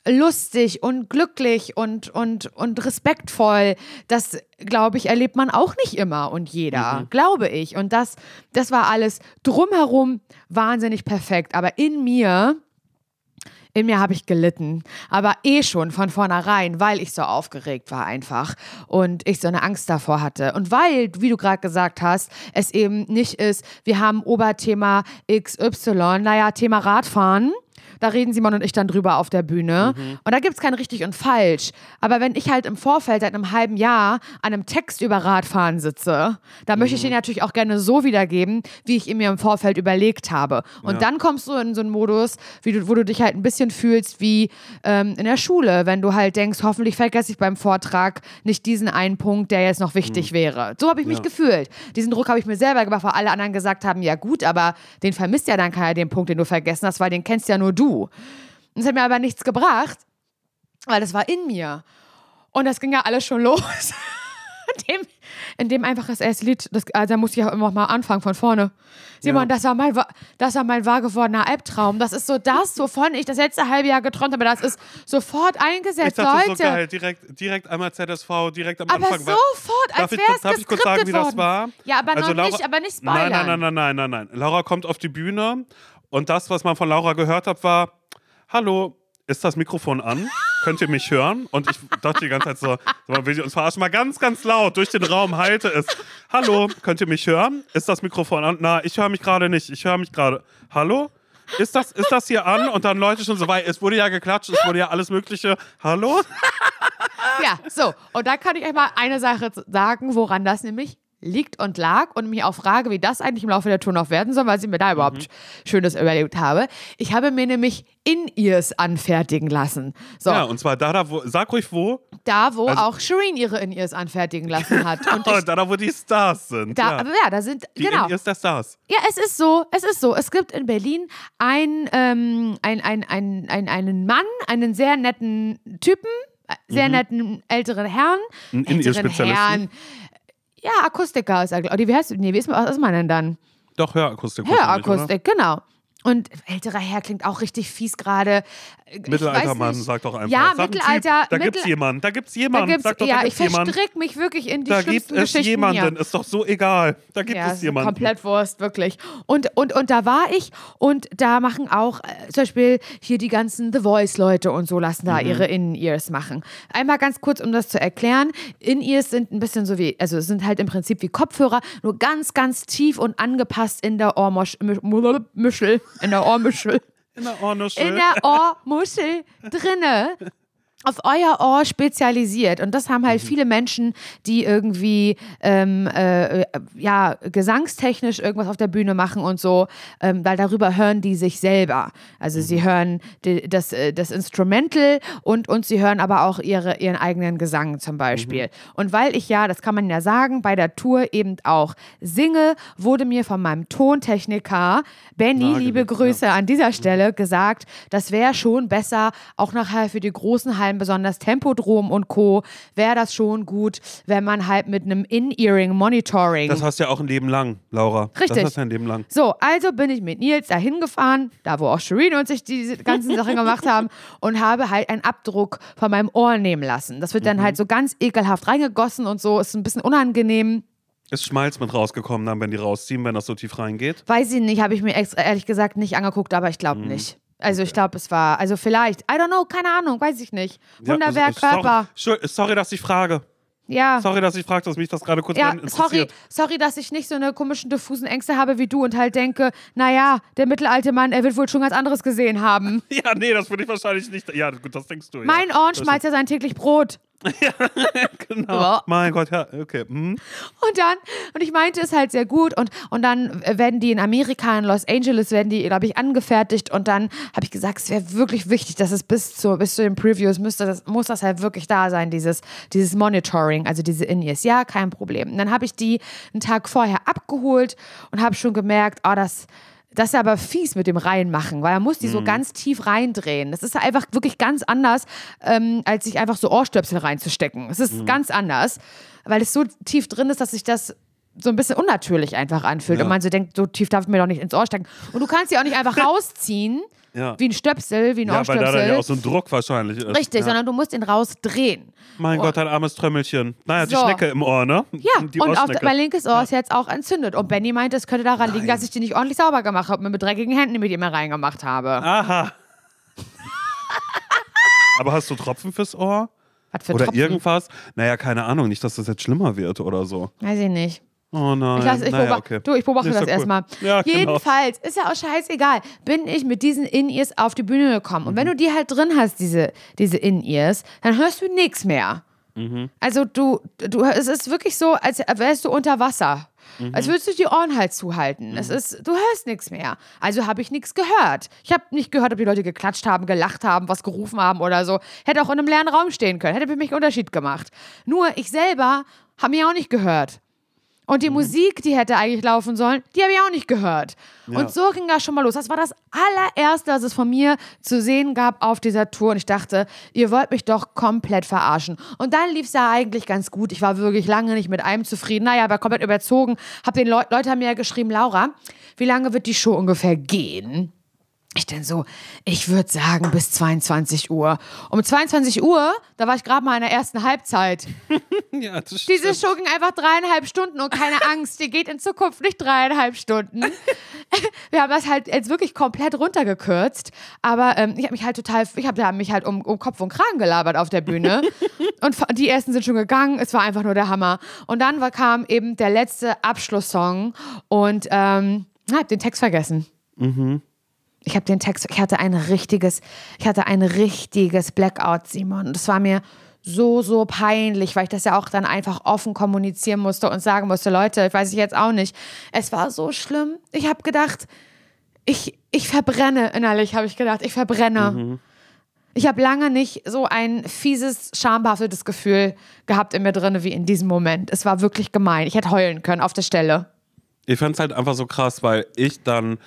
[SPEAKER 2] lustig und glücklich und, und, und respektvoll. Das, glaube ich, erlebt man auch nicht immer und jeder, glaube ich. Und das, das war alles drumherum wahnsinnig perfekt. Aber in mir, in mir habe ich gelitten. Aber eh schon von vornherein, weil ich so aufgeregt war einfach und ich so eine Angst davor hatte. Und weil, wie du gerade gesagt hast, es eben nicht ist, wir haben Oberthema XY, naja, Thema Radfahren. Da reden Simon und ich dann drüber auf der Bühne. Und da gibt es kein richtig und falsch. Aber wenn ich halt im Vorfeld seit einem halben Jahr an einem Text über Radfahren sitze, da möchte ich den natürlich auch gerne so wiedergeben, wie ich ihn mir im Vorfeld überlegt habe. Und
[SPEAKER 1] Ja.
[SPEAKER 2] dann kommst du in so einen Modus, du, wo du dich halt ein bisschen fühlst wie ähm, in der Schule, wenn du halt denkst, hoffentlich vergesse ich beim Vortrag nicht diesen einen Punkt, der jetzt noch wichtig wäre. So habe ich mich
[SPEAKER 1] Ja.
[SPEAKER 2] gefühlt. Diesen Druck habe ich mir selber gemacht, weil alle anderen gesagt haben, ja gut, aber den vermisst ja dann keiner, den Punkt, den du vergessen hast, weil den kennst ja nur du. Und das hat mir aber nichts gebracht, weil das war in mir. Und das ging ja alles schon los. in, dem, in dem einfach das erste Lied, das, also da muss ich ja immer mal anfangen von vorne. Simon,
[SPEAKER 1] Ja.
[SPEAKER 2] das, war mein, das war mein wahr gewordener Albtraum. Das ist so das, wovon ich das letzte halbe Jahr geträumt habe. Das ist sofort
[SPEAKER 1] ich
[SPEAKER 2] eingesetzt,
[SPEAKER 1] dachte
[SPEAKER 2] Leute.
[SPEAKER 1] so geil, direkt, direkt einmal ZSV, direkt am
[SPEAKER 2] aber
[SPEAKER 1] Anfang. weil-
[SPEAKER 2] sofort, als
[SPEAKER 1] ich,
[SPEAKER 2] wäre es
[SPEAKER 1] darf ich kurz sagen, wie das war?
[SPEAKER 2] Ja, aber
[SPEAKER 1] Also
[SPEAKER 2] noch
[SPEAKER 1] Laura-
[SPEAKER 2] nicht, aber nicht spoilern.
[SPEAKER 1] Nein, nein, nein, nein, nein, nein, nein. Laura kommt auf die Bühne und das, was man von Laura gehört hat, war: Hallo, ist das Mikrofon an? Könnt ihr mich hören? Und ich dachte die ganze Zeit so, so will die uns verarschen? Mal ganz, ganz laut durch den Raum halte es. Hallo, könnt ihr mich hören? Ist das Mikrofon an? Na, ich höre mich gerade nicht. Ich höre mich gerade. Hallo? Ist das, ist das hier an? Und dann Leute schon so, weil es wurde ja geklatscht, es wurde ja alles Mögliche. Hallo?
[SPEAKER 2] Ja, so. Und da kann ich euch mal eine Sache sagen, woran das nämlich liegt und lag und mich auch frage, wie das eigentlich im Laufe der Tour noch werden soll, weil ich mir da überhaupt
[SPEAKER 1] Mhm.
[SPEAKER 2] Schönes überlegt habe. Ich habe mir nämlich In-Ears anfertigen lassen. So,
[SPEAKER 1] Ja, und zwar da, da, wo, sag ruhig wo.
[SPEAKER 2] da, wo
[SPEAKER 1] also-
[SPEAKER 2] auch Shireen ihre In-Ears anfertigen lassen hat. Und ich,
[SPEAKER 1] da, da, wo die Stars sind.
[SPEAKER 2] da,
[SPEAKER 1] ja.
[SPEAKER 2] aber ja, da sind,
[SPEAKER 1] Die
[SPEAKER 2] genau.
[SPEAKER 1] In-Ears der Stars.
[SPEAKER 2] Ja, es ist so, es ist so. Es gibt in Berlin ein, ähm, ein, ein, ein, ein, einen Mann, einen sehr netten Typen, äh, sehr netten älteren Herrn.
[SPEAKER 1] Mhm. Ein
[SPEAKER 2] älteren
[SPEAKER 1] In-Ear-Spezialisten?
[SPEAKER 2] Ja, Akustiker ist er, oder wie heißt, nee, wie ist, was ist man denn dann?
[SPEAKER 1] Doch, Hörakustik. wahrscheinlich?
[SPEAKER 2] Hörakustik, genau. Und älterer Herr klingt auch richtig fies gerade. Ich
[SPEAKER 1] Mittelalter Mann, sag doch einfach.
[SPEAKER 2] Ja,
[SPEAKER 1] Sag
[SPEAKER 2] Mittelalter-
[SPEAKER 1] Typ, da gibt's
[SPEAKER 2] Mittel-
[SPEAKER 1] jemanden, da gibt's
[SPEAKER 2] Da
[SPEAKER 1] jemanden.
[SPEAKER 2] gibt's,
[SPEAKER 1] sag doch,
[SPEAKER 2] ja,
[SPEAKER 1] da
[SPEAKER 2] ich
[SPEAKER 1] gibt's jemanden.
[SPEAKER 2] verstrick mich wirklich in die
[SPEAKER 1] Da gibt
[SPEAKER 2] schlimmsten
[SPEAKER 1] es
[SPEAKER 2] Geschichten
[SPEAKER 1] jemanden,
[SPEAKER 2] hier.
[SPEAKER 1] ist doch so egal. Da gibt
[SPEAKER 2] Ja,
[SPEAKER 1] es jemanden.
[SPEAKER 2] komplett Wurst, wirklich. Und, und, und da war ich und da machen auch äh, zum Beispiel hier die ganzen The Voice-Leute und so lassen
[SPEAKER 1] Mhm.
[SPEAKER 2] da ihre In-Ears machen. Einmal ganz kurz, um das zu erklären. In-Ears sind ein bisschen so wie, also sind halt im Prinzip wie Kopfhörer, nur ganz, ganz tief und angepasst in der Ohrmuschel, in der Ohrmuschel
[SPEAKER 1] In der Ohrnuschel.
[SPEAKER 2] in der Ohrmuschel drinne auf euer Ohr spezialisiert. Und das haben halt
[SPEAKER 1] Mhm.
[SPEAKER 2] viele Menschen, die irgendwie ähm, äh, ja, gesangstechnisch irgendwas auf der Bühne machen und so, ähm, weil darüber hören die sich selber. Also sie
[SPEAKER 1] Mhm.
[SPEAKER 2] hören die, das, äh, das Instrumental und, und sie hören aber auch ihre, ihren eigenen Gesang zum Beispiel.
[SPEAKER 1] Mhm.
[SPEAKER 2] Und weil ich ja, das kann man ja sagen, bei der Tour eben auch singe, wurde mir von meinem Tontechniker Benny, liebe
[SPEAKER 1] ja.
[SPEAKER 2] Grüße an dieser Stelle gesagt, das wäre schon besser, auch nachher für die großen Hallen, besonders Tempodrom und Co., wäre das schon gut, wenn man halt mit einem In-Earing-Monitoring.
[SPEAKER 1] Das hast du ja auch ein Leben lang, Laura. Das
[SPEAKER 2] Richtig.
[SPEAKER 1] hast du ein Leben lang.
[SPEAKER 2] So, also bin ich mit Nils da hingefahren, da wo auch Shireen und sich diese ganzen Sachen gemacht haben und habe halt einen Abdruck von meinem Ohr nehmen lassen. Das wird dann halt so ganz ekelhaft reingegossen und so, ist ein bisschen unangenehm.
[SPEAKER 1] Ist Schmalz mit rausgekommen dann, wenn die rausziehen, wenn das so tief reingeht?
[SPEAKER 2] Weiß ich nicht, habe ich mir extra, ehrlich gesagt nicht angeguckt, aber ich glaube nicht. Also ich glaube, es war, also vielleicht, I don't know, keine Ahnung, weiß ich nicht. Wunderwerk
[SPEAKER 1] Ja,
[SPEAKER 2] Körper.
[SPEAKER 1] Sorry, sorry, dass ich frage.
[SPEAKER 2] Ja.
[SPEAKER 1] Sorry, dass ich frage, dass mich das gerade kurz
[SPEAKER 2] Ja, sorry, sorry, dass ich nicht so eine komischen, diffusen Ängste habe wie du und halt denke, naja, der mittelalte Mann, er wird wohl schon ganz anderes gesehen haben.
[SPEAKER 1] Ja, nee, das würde ich wahrscheinlich nicht. Ja, gut, das denkst du.
[SPEAKER 2] Mein
[SPEAKER 1] ja.
[SPEAKER 2] Ohrenschmalz ja sein täglich Brot.
[SPEAKER 1] Genau.
[SPEAKER 2] Ja.
[SPEAKER 1] Mein Gott, ja, okay. Hm.
[SPEAKER 2] Und dann, und ich meinte es halt sehr gut und, und dann werden die in Amerika, in Los Angeles, werden die, glaube ich, angefertigt und dann habe ich gesagt, es wäre wirklich wichtig, dass es bis zu, bis zu den Previews müsste das, muss das halt wirklich da sein, dieses, dieses Monitoring, also diese In-Ears. Ja, kein Problem. Und dann habe ich die einen Tag vorher abgeholt und habe schon gemerkt, oh, das, das ist aber fies mit dem Reinmachen, weil man muss die so ganz tief reindrehen. Das ist einfach wirklich ganz anders, ähm, als sich einfach so Ohrstöpsel reinzustecken. Es ist ganz anders, weil es so tief drin ist, dass sich das so ein bisschen unnatürlich einfach anfühlt.
[SPEAKER 1] Ja.
[SPEAKER 2] Und man so denkt, so tief darf ich mir doch nicht ins Ohr stecken. Und du kannst sie auch nicht einfach rausziehen,
[SPEAKER 1] Ja.
[SPEAKER 2] wie ein Stöpsel, wie ein
[SPEAKER 1] Ja, weil da dann ja auch so ein Druck wahrscheinlich ist.
[SPEAKER 2] Richtig,
[SPEAKER 1] ja.
[SPEAKER 2] sondern du musst ihn rausdrehen.
[SPEAKER 1] Mein Gott, ein armes Trömmelchen. Naja, die
[SPEAKER 2] So.
[SPEAKER 1] Schnecke im Ohr, ne?
[SPEAKER 2] Ja,
[SPEAKER 1] die
[SPEAKER 2] und auf
[SPEAKER 1] Ohrschnecke.
[SPEAKER 2] mein linkes Ohr ist jetzt auch entzündet. Und Benny meinte, es könnte daran liegen, dass ich die nicht ordentlich sauber gemacht habe und mir mit dreckigen Händen mit ihm reingemacht habe.
[SPEAKER 1] Aha. Aber hast du Tropfen fürs Ohr?
[SPEAKER 2] Was für
[SPEAKER 1] oder
[SPEAKER 2] Tropfen?
[SPEAKER 1] irgendwas? Naja, keine Ahnung, nicht, dass das jetzt schlimmer wird oder so.
[SPEAKER 2] Weiß ich nicht.
[SPEAKER 1] Oh nein.
[SPEAKER 2] Ich, lass, ich,
[SPEAKER 1] naja,
[SPEAKER 2] beobachte,
[SPEAKER 1] okay.
[SPEAKER 2] du, ich beobachte das
[SPEAKER 1] cool.
[SPEAKER 2] erstmal.
[SPEAKER 1] Ja, genau.
[SPEAKER 2] Jedenfalls, ist ja auch scheißegal, bin ich mit diesen In-Ears auf die Bühne gekommen. Und
[SPEAKER 1] Mhm.
[SPEAKER 2] wenn du die halt drin hast, diese, diese In-Ears, dann hörst du nichts mehr.
[SPEAKER 1] Mhm.
[SPEAKER 2] Also du, du, es ist wirklich so, als wärst du unter Wasser.
[SPEAKER 1] Mhm.
[SPEAKER 2] Als würdest du die Ohren halt zuhalten. Es ist, du hörst nichts mehr. Also habe ich nichts gehört. Ich habe nicht gehört, ob die Leute geklatscht haben, gelacht haben, was gerufen haben oder so. Hätte auch in einem leeren Raum stehen können. Hätte für mich einen Unterschied gemacht. Nur ich selber habe mich auch nicht gehört. Und
[SPEAKER 1] Mhm.
[SPEAKER 2] die Musik, die hätte eigentlich laufen sollen, die habe ich auch nicht gehört. Und so ging das schon mal los. Das war das allererste, was es von mir zu sehen gab auf dieser Tour. Und ich dachte, ihr wollt mich doch komplett verarschen. Und dann lief es ja eigentlich ganz gut. Ich war wirklich lange nicht mit einem zufrieden. Naja, aber komplett überzogen. Hab den Leu Leute haben mir ja geschrieben, Laura, wie lange wird die Show ungefähr gehen? Ich denn so, ich würde sagen bis 22 Uhr. Um 22 Uhr, da war ich gerade mal in der ersten Halbzeit.
[SPEAKER 1] Ja, das
[SPEAKER 2] Diese
[SPEAKER 1] stimmt.
[SPEAKER 2] Show ging einfach dreieinhalb Stunden und keine Angst, die geht in Zukunft nicht dreieinhalb Stunden. Wir haben das halt jetzt wirklich komplett runtergekürzt, aber ähm, ich habe mich halt total, ich habe mich halt um, um Kopf und Kragen gelabert auf der Bühne und die ersten sind schon gegangen, es war einfach nur der Hammer. Und dann war, kam eben der letzte Abschlusssong und ähm, ich habe den Text vergessen. Ich habe den Text, ich hatte ein richtiges, ich hatte ein richtiges Blackout, Simon. Das war mir so, so peinlich, weil ich das ja auch dann einfach offen kommunizieren musste und sagen musste, Leute, ich weiß ich jetzt auch nicht. Es war so schlimm. Ich habe gedacht, ich, ich verbrenne innerlich, habe ich gedacht, ich verbrenne. Ich habe lange nicht so ein fieses, schambehaftetes Gefühl gehabt in mir drin wie in diesem Moment. Es war wirklich gemein. Ich hätte heulen können auf der Stelle.
[SPEAKER 1] Ich fand es halt einfach so krass, weil ich dann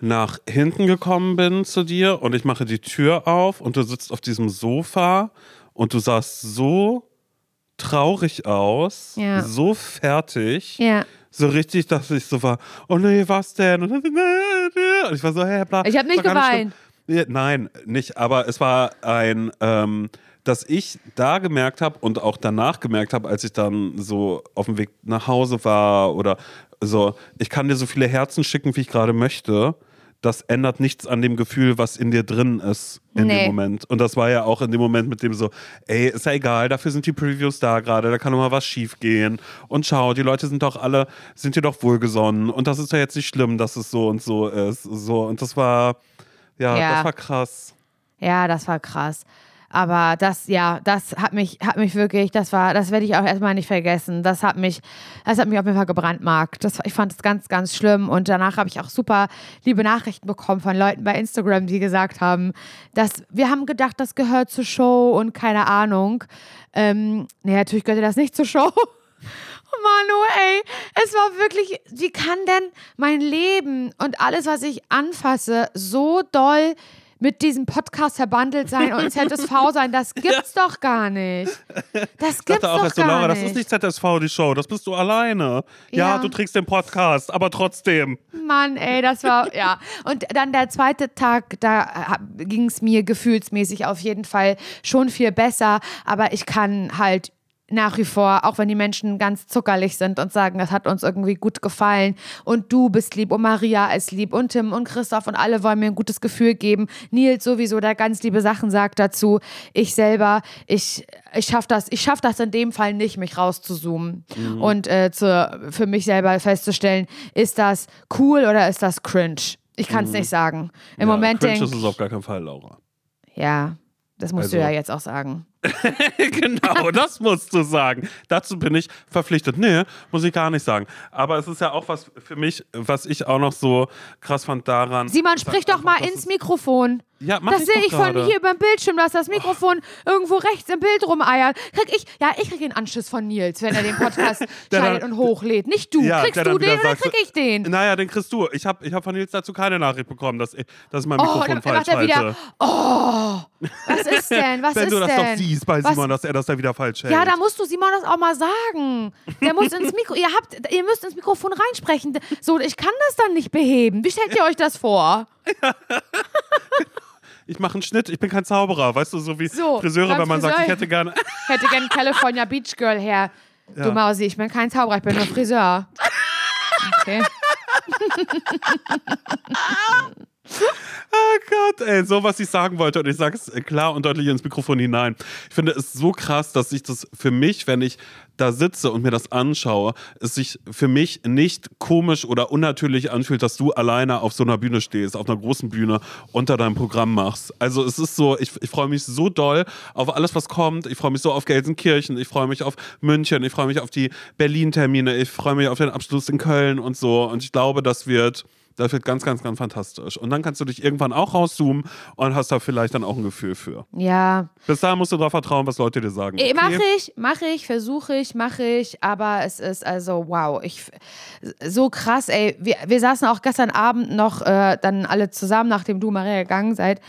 [SPEAKER 1] nach hinten gekommen bin zu dir und ich mache die Tür auf und du sitzt auf diesem Sofa und du sahst so traurig aus,
[SPEAKER 2] Ja.
[SPEAKER 1] so fertig.
[SPEAKER 2] Ja.
[SPEAKER 1] So richtig, dass ich so war, oh nee, was denn? Und ich war so, hä, bla.
[SPEAKER 2] Ich hab nicht geweint.
[SPEAKER 1] Ja, Nein, nicht, aber es war ein, ähm, dass ich da gemerkt habe und auch danach gemerkt habe, als ich dann so auf dem Weg nach Hause war oder so, ich kann dir so viele Herzen schicken, wie ich gerade möchte. Das ändert nichts an dem Gefühl, was in dir drin ist in
[SPEAKER 2] Nee.
[SPEAKER 1] dem Moment. Und das war ja auch in dem Moment mit dem so, ey, ist ja egal, dafür sind die Previews da gerade, da kann mal was schief gehen. Und schau, die Leute sind doch alle, sind dir doch wohlgesonnen. Und das ist ja jetzt nicht schlimm, dass es so und so ist. So, und das war, ja,
[SPEAKER 2] Ja.
[SPEAKER 1] das war krass.
[SPEAKER 2] Ja, das war krass. Aber das, ja, das hat mich, hat mich wirklich, das war, das werde ich auch erstmal nicht vergessen. Das hat mich, das hat mich auf jeden Fall gebrandmarkt. Das, ich fand es ganz, ganz schlimm. Und danach habe ich auch super liebe Nachrichten bekommen von Leuten bei Instagram, die gesagt haben, dass wir haben gedacht, das gehört zur Show und keine Ahnung. Ähm, nee, natürlich gehört das nicht zur Show. Manu, ey, es war wirklich, wie kann denn mein Leben und alles, was ich anfasse, so doll mit diesem Podcast verbandelt sein und ZSV sein? Das gibt's doch gar nicht. Das gibt's
[SPEAKER 1] dachte auch
[SPEAKER 2] doch gar
[SPEAKER 1] Laura,
[SPEAKER 2] nicht.
[SPEAKER 1] das ist nicht ZSV, die Show, das bist du alleine. Ja,
[SPEAKER 2] Ja.
[SPEAKER 1] du trägst den Podcast, aber trotzdem.
[SPEAKER 2] Mann, ey, das war, ja. Und dann der zweite Tag, da ging es mir gefühlsmäßig auf jeden Fall schon viel besser, aber ich kann halt nach wie vor, auch wenn die Menschen ganz zuckerlich sind und sagen, das hat uns irgendwie gut gefallen und du bist lieb und Maria ist lieb und Tim und Christoph und alle wollen mir ein gutes Gefühl geben. Nils sowieso, der ganz liebe Sachen sagt dazu. Ich selber, ich, ich schaffe das, ich schaff das in dem Fall nicht, mich rauszuzoomen und äh, zu, für mich selber festzustellen, ist das cool oder ist das cringe? Ich kann es nicht sagen. Im
[SPEAKER 1] ja,
[SPEAKER 2] Moment
[SPEAKER 1] cringe
[SPEAKER 2] denke
[SPEAKER 1] ist es auf gar keinen Fall, Laura.
[SPEAKER 2] ja, das musst du
[SPEAKER 1] Also-
[SPEAKER 2] ja jetzt auch sagen.
[SPEAKER 1] genau, das musst du sagen. Dazu bin ich verpflichtet. Nee, muss ich gar nicht sagen. Aber es ist ja auch was für mich, was ich auch noch so krass fand daran.
[SPEAKER 2] Simon, sprich doch mal ins Mikrofon.
[SPEAKER 1] Ja, mach
[SPEAKER 2] das
[SPEAKER 1] ich
[SPEAKER 2] sehe
[SPEAKER 1] doch
[SPEAKER 2] ich von hier über dem Bildschirm, dass das Mikrofon irgendwo rechts im Bild rumeiert. Krieg ich, ja, ich krieg den Anschiss von Nils, wenn er den Podcast schneidet und hochlädt. Nicht du.
[SPEAKER 1] Ja,
[SPEAKER 2] Kriegst du den oder krieg ich den?
[SPEAKER 1] Naja, den kriegst du. Ich habe ich hab von Nils dazu keine Nachricht bekommen, dass ich, dass ich mein
[SPEAKER 2] Oh,
[SPEAKER 1] Mikrofon
[SPEAKER 2] dann
[SPEAKER 1] falsch
[SPEAKER 2] macht er wieder, oh, was ist denn, was
[SPEAKER 1] Wenn
[SPEAKER 2] ist
[SPEAKER 1] du das
[SPEAKER 2] denn?
[SPEAKER 1] doch siehst bei
[SPEAKER 2] Was-
[SPEAKER 1] Simon, dass er das da wieder falsch hält.
[SPEAKER 2] Ja, da musst du Simon das auch mal sagen. Der muss ins Mikro. Ihr habt, ihr müsst ins Mikrofon reinsprechen. So, ich kann das dann nicht beheben. Wie stellt ihr euch das vor?
[SPEAKER 1] ich mache einen Schnitt, ich bin kein Zauberer. Weißt du, so wie
[SPEAKER 2] So,
[SPEAKER 1] Friseure, wenn man sagt,
[SPEAKER 2] Friseur-
[SPEAKER 1] ich hätte gerne.
[SPEAKER 2] Hätte gern California Beach Girl her.
[SPEAKER 1] Ja.
[SPEAKER 2] Du Mausi, ich bin kein Zauberer, ich bin nur Friseur. Okay.
[SPEAKER 1] Oh Gott, ey, so was ich sagen wollte und ich sage es klar und deutlich ins Mikrofon hinein. Ich finde es so krass, dass sich das für mich, wenn ich da sitze und mir das anschaue, es sich für mich nicht komisch oder unnatürlich anfühlt, dass du alleine auf so einer Bühne stehst, auf einer großen Bühne unter deinem Programm machst. Also es ist so, ich, ich freue mich so doll auf alles, was kommt. Ich freue mich so auf Gelsenkirchen, ich freue mich auf München, ich freue mich auf die Berlin-Termine, ich freue mich auf den Abschluss in Köln und so. Und ich glaube, das wird das wird ganz, ganz, ganz fantastisch. Und dann kannst du dich irgendwann auch rauszoomen und hast da vielleicht dann auch ein Gefühl für.
[SPEAKER 2] Ja,
[SPEAKER 1] Bis dahin musst du darauf vertrauen, was Leute dir sagen. Okay?
[SPEAKER 2] Mache ich, mache ich, versuche ich, mache ich, aber es ist also wow, ich so krass, ey. Wir, wir saßen auch gestern Abend noch äh, dann alle zusammen, nachdem du Maria gegangen seid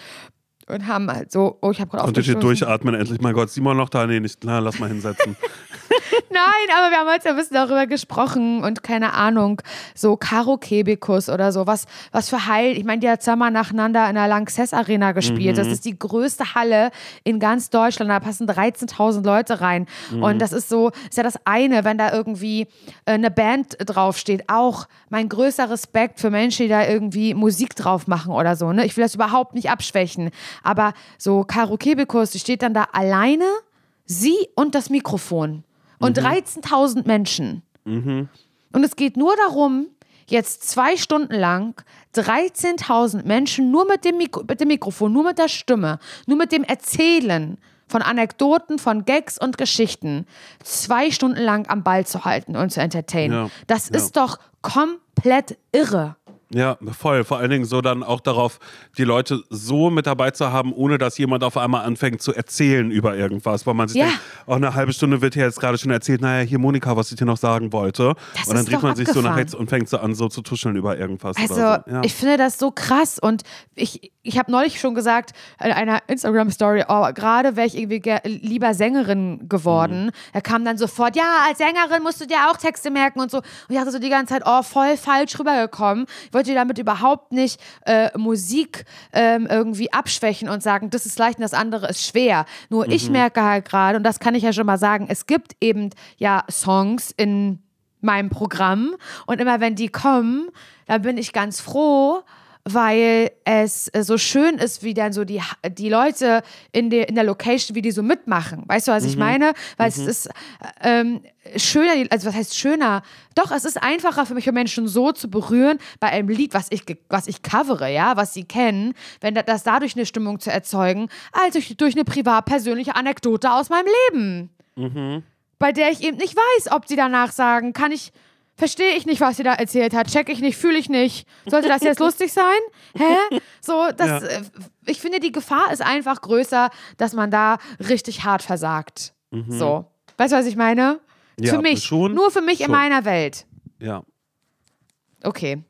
[SPEAKER 2] und haben halt so, oh, ich habe gerade
[SPEAKER 1] ihr
[SPEAKER 2] aufgestoßen.
[SPEAKER 1] durchatmen endlich? Mein Gott, Simon noch da? Nee, nicht. Na, lass mal hinsetzen.
[SPEAKER 2] Nein, aber wir haben heute ein bisschen darüber gesprochen und keine Ahnung, so Karo-Kebikus oder so, was, was für Heil. Ich meine, die hat zweimal nacheinander in der Lanxess Arena gespielt. Das ist die größte Halle in ganz Deutschland. Da passen 13.000 Leute rein. Und das ist so, ist ja das eine, wenn da irgendwie äh, eine Band draufsteht. Auch mein größter Respekt für Menschen, die da irgendwie Musik drauf machen oder so. Ne? Ich will das überhaupt nicht abschwächen. Aber so Karo Kebikus, die steht dann da alleine, sie und das Mikrofon und 13.000 Menschen. Und es geht nur darum, jetzt zwei Stunden lang 13.000 Menschen nur mit dem, Mikro mit dem Mikrofon, nur mit der Stimme, nur mit dem Erzählen von Anekdoten, von Gags und Geschichten zwei Stunden lang am Ball zu halten und zu entertainen.
[SPEAKER 1] Ja,
[SPEAKER 2] Das
[SPEAKER 1] ja.
[SPEAKER 2] ist doch komplett irre.
[SPEAKER 1] Ja, voll. Vor allen Dingen so dann auch darauf, die Leute so mit dabei zu haben, ohne dass jemand auf einmal anfängt zu erzählen über irgendwas, weil man sich
[SPEAKER 2] Ja.
[SPEAKER 1] denkt, auch eine halbe Stunde wird hier jetzt gerade schon erzählt, naja, hier Monika, was ich dir noch sagen wollte.
[SPEAKER 2] Das
[SPEAKER 1] und dann dreht man sich so nach
[SPEAKER 2] abgefahren.
[SPEAKER 1] rechts und fängt so an, so zu tuscheln über irgendwas.
[SPEAKER 2] Also,
[SPEAKER 1] so. ja.
[SPEAKER 2] ich finde das so krass und ich ich habe neulich schon gesagt in einer Instagram-Story, oh, gerade wäre ich irgendwie lieber Sängerin geworden. Mhm. Da kam dann sofort, ja, als Sängerin musst du dir auch Texte merken und so. Und ich dachte so die ganze Zeit, oh, voll falsch rübergekommen. Ich wollte damit überhaupt nicht äh, Musik ähm, irgendwie abschwächen und sagen, das ist leicht und das andere ist schwer. Nur mhm. ich merke halt gerade, und das kann ich ja schon mal sagen, es gibt eben ja Songs in meinem Programm und immer wenn die kommen, dann bin ich ganz froh, weil es äh, so schön ist, wie dann so die, die Leute in der, in der Location, wie die so mitmachen. Weißt du, was mhm. ich meine? Weil mhm. es ist ähm, schöner, also was heißt schöner? Doch, es ist einfacher für mich, für Menschen so zu berühren bei einem Lied, was ich, was ich covere, ja, was sie kennen, wenn das dadurch eine Stimmung zu erzeugen, als durch, durch eine privat persönliche Anekdote aus meinem Leben. Mhm. Bei der ich eben nicht weiß, ob sie danach sagen, kann ich verstehe ich nicht, was sie da erzählt hat, check ich nicht, fühle ich nicht. Sollte das jetzt lustig sein? Hä? So, das, ja. Äh, ich finde, die Gefahr ist einfach größer, dass man da richtig hart versagt. Mhm. So. Weißt du, was ich meine? Ja, für mich. Schon, nur für mich schon. in meiner Welt.
[SPEAKER 1] Ja.
[SPEAKER 2] Okay.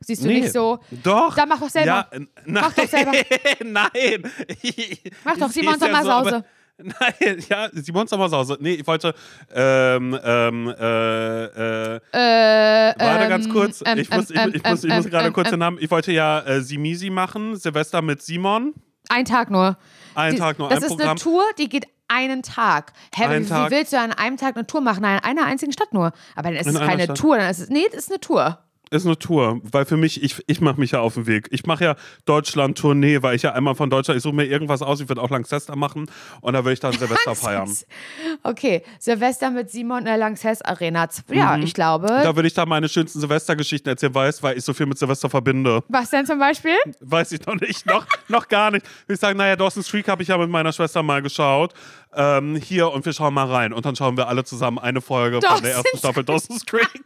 [SPEAKER 2] Siehst du nee, nicht so?
[SPEAKER 1] Doch.
[SPEAKER 2] Dann mach doch selber. Ja,
[SPEAKER 1] nein. Mach doch selber. nein.
[SPEAKER 2] mach doch Simon Sommersause. Ja so,
[SPEAKER 1] Nein, ja, Simon Sommersause. Nee, ich wollte, ähm, ähm, äh, äh,
[SPEAKER 2] äh
[SPEAKER 1] warte ganz ähm, kurz. Ähm, ich muss, ich, ich muss, ich muss gerade kurz den Namen. Ich wollte ja äh, Simisi machen, Silvester mit Simon.
[SPEAKER 2] Ein Tag nur.
[SPEAKER 1] Ein die, Tag nur,
[SPEAKER 2] das
[SPEAKER 1] ein
[SPEAKER 2] ist
[SPEAKER 1] Programm.
[SPEAKER 2] eine Tour, die geht einen Tag. Hä, wie, Tag. wie willst du an einem Tag eine Tour machen? Nein, in einer einzigen Stadt nur. Aber dann ist in es keine Stadt. Tour, dann ist es, nee, das ist eine Tour
[SPEAKER 1] ist eine Tour, weil für mich, ich, ich mache mich ja auf den Weg. Ich mache ja Deutschland-Tournee, weil ich ja einmal von Deutschland, ich suche mir irgendwas aus, ich würde auch Langsester machen und da will ich dann Silvester feiern.
[SPEAKER 2] Okay, Silvester mit Simon in der Langsess Arena. Ja, mhm. ich glaube.
[SPEAKER 1] Da würde ich da meine schönsten Silvestergeschichten erzählen, weiß, weil ich so viel mit Silvester verbinde.
[SPEAKER 2] Was denn zum Beispiel?
[SPEAKER 1] Weiß ich noch nicht, noch, noch gar nicht. Ich sage, naja, Dawson's Creek habe ich ja mit meiner Schwester mal geschaut. Ähm, hier und wir schauen mal rein und dann schauen wir alle zusammen eine Folge Dawson's von der ersten Staffel Dawson's Creek.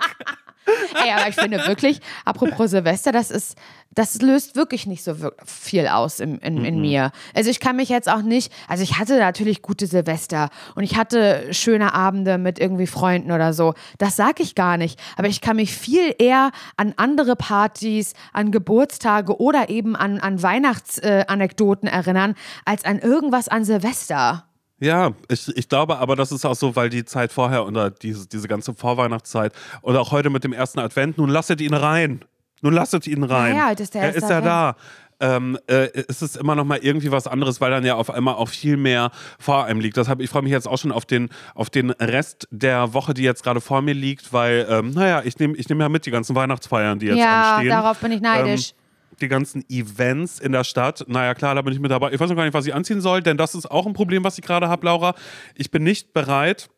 [SPEAKER 2] Ey, aber ich finde wirklich, apropos Silvester, das ist, das löst wirklich nicht so viel aus in, in, in, mir. Also ich kann mich jetzt auch nicht, also ich hatte natürlich gute Silvester und ich hatte schöne Abende mit irgendwie Freunden oder so. Das sage ich gar nicht. Aber ich kann mich viel eher an andere Partys, an Geburtstage oder eben an, an Weihnachtsanekdoten äh, erinnern, als an irgendwas an Silvester.
[SPEAKER 1] Ja, ich, ich glaube aber, das ist auch so, weil die Zeit vorher oder diese, diese ganze Vorweihnachtszeit oder auch heute mit dem ersten Advent, nun lasset ihn rein. Nun lasset ihn rein.
[SPEAKER 2] Ja, ist der
[SPEAKER 1] er ist ja da. Ähm, äh, ist es immer noch mal irgendwie was anderes, weil dann ja auf einmal auch viel mehr vor einem liegt. Deshalb, ich freue mich jetzt auch schon auf den, auf den Rest der Woche, die jetzt gerade vor mir liegt, weil, ähm, naja, ich nehme ich nehm ja mit die ganzen Weihnachtsfeiern, die jetzt
[SPEAKER 2] ja,
[SPEAKER 1] anstehen.
[SPEAKER 2] Ja, darauf bin ich neidisch. Ähm,
[SPEAKER 1] die ganzen Events in der Stadt. Naja, klar, da bin ich mit dabei. Ich weiß noch gar nicht, was ich anziehen soll, denn das ist auch ein Problem, was ich gerade habe, Laura. Ich bin nicht bereit,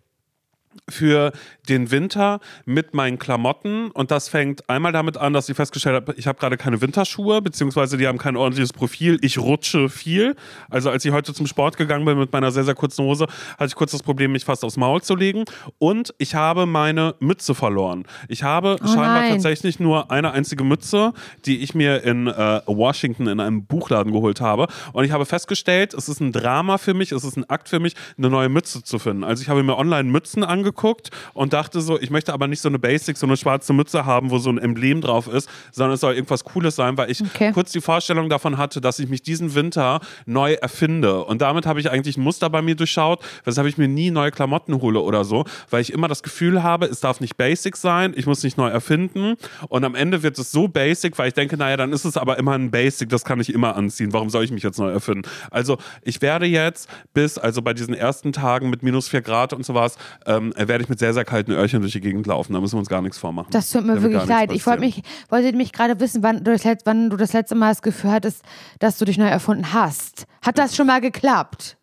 [SPEAKER 1] für den Winter mit meinen Klamotten und das fängt einmal damit an, dass ich festgestellt habe, ich habe gerade keine Winterschuhe, beziehungsweise die haben kein ordentliches Profil. Ich rutsche viel. Also als ich heute zum Sport gegangen bin mit meiner sehr, sehr kurzen Hose, hatte ich kurz das Problem, mich fast aufs Maul zu legen und ich habe meine Mütze verloren. Ich habe oh scheinbar nein. tatsächlich nur eine einzige Mütze, die ich mir in äh, Washington in einem Buchladen geholt habe und ich habe festgestellt, es ist ein Drama für mich, es ist ein Akt für mich, eine neue Mütze zu finden. Also ich habe mir online Mützen angeguckt angeguckt und dachte so, ich möchte aber nicht so eine Basic, so eine schwarze Mütze haben, wo so ein Emblem drauf ist, sondern es soll irgendwas Cooles sein, weil ich okay. kurz die Vorstellung davon hatte, dass ich mich diesen Winter neu erfinde. Und damit habe ich eigentlich ein Muster bei mir durchschaut, weshalb ich mir nie neue Klamotten hole oder so, weil ich immer das Gefühl habe, es darf nicht basic sein, ich muss nicht neu erfinden. Und am Ende wird es so basic, weil ich denke, naja, dann ist es aber immer ein Basic, das kann ich immer anziehen. Warum soll ich mich jetzt neu erfinden? Also ich werde jetzt bis, also bei diesen ersten Tagen mit minus 4 Grad und sowas, ähm, werde ich mit sehr, sehr kalten Öhrchen durch die Gegend laufen. Da müssen wir uns gar nichts vormachen.
[SPEAKER 2] Das tut mir wirklich leid. Ich wollte mich, wollte mich gerade wissen, wann du, das, wann du das letzte Mal das Gefühl hattest, dass du dich neu erfunden hast. Hat das schon mal geklappt?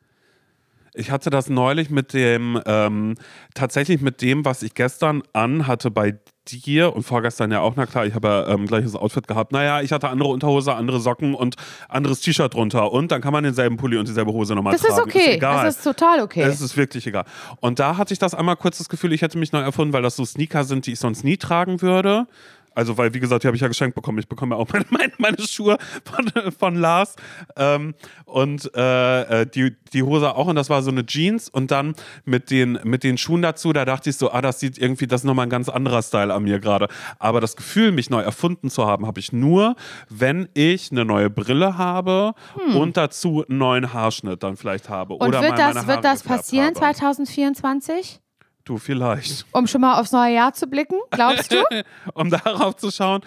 [SPEAKER 1] Ich hatte das neulich mit dem, ähm, tatsächlich mit dem, was ich gestern anhatte bei dir und vorgestern ja auch, na klar, ich habe ja ähm, gleiches Outfit gehabt. Naja, ich hatte andere Unterhose, andere Socken und anderes T-Shirt drunter. Und dann kann man denselben Pulli und dieselbe Hose nochmal tragen.
[SPEAKER 2] Das ist okay. Ist. Das ist total okay.
[SPEAKER 1] Das ist wirklich egal. Und da hatte ich das einmal kurz das Gefühl, ich hätte mich neu erfunden, weil das so Sneaker sind, die ich sonst nie tragen würde. Also, weil, wie gesagt, die habe ich ja geschenkt bekommen. Ich bekomme ja auch meine, meine, meine Schuhe von, von Lars. Ähm, und äh, äh, die, die Hose auch. Und das war so eine Jeans. Und dann mit den, mit den Schuhen dazu, da dachte ich so, ah, das sieht irgendwie, das ist nochmal ein ganz anderer Style an mir gerade. Aber das Gefühl, mich neu erfunden zu haben, habe ich nur, wenn ich eine neue Brille habe hm. und dazu einen neuen Haarschnitt dann vielleicht habe.
[SPEAKER 2] Und
[SPEAKER 1] oder
[SPEAKER 2] wird, das, wird das passieren habe. 2024?
[SPEAKER 1] Du, vielleicht.
[SPEAKER 2] Um schon mal aufs neue Jahr zu blicken, glaubst du?
[SPEAKER 1] um darauf zu schauen.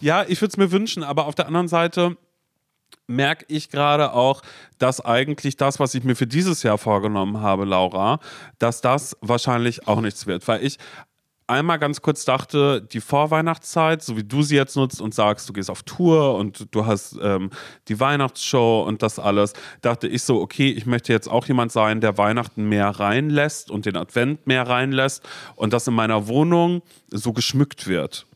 [SPEAKER 1] Ja, ich würde es mir wünschen, aber auf der anderen Seite merke ich gerade auch, dass eigentlich das, was ich mir für dieses Jahr vorgenommen habe, Laura, dass das wahrscheinlich auch nichts wird, weil ich einmal ganz kurz dachte, die Vorweihnachtszeit, so wie du sie jetzt nutzt und sagst, du gehst auf Tour und du hast ähm, die Weihnachtsshow und das alles, dachte ich so, okay, ich möchte jetzt auch jemand sein, der Weihnachten mehr reinlässt und den Advent mehr reinlässt und dass in meiner Wohnung so geschmückt wird.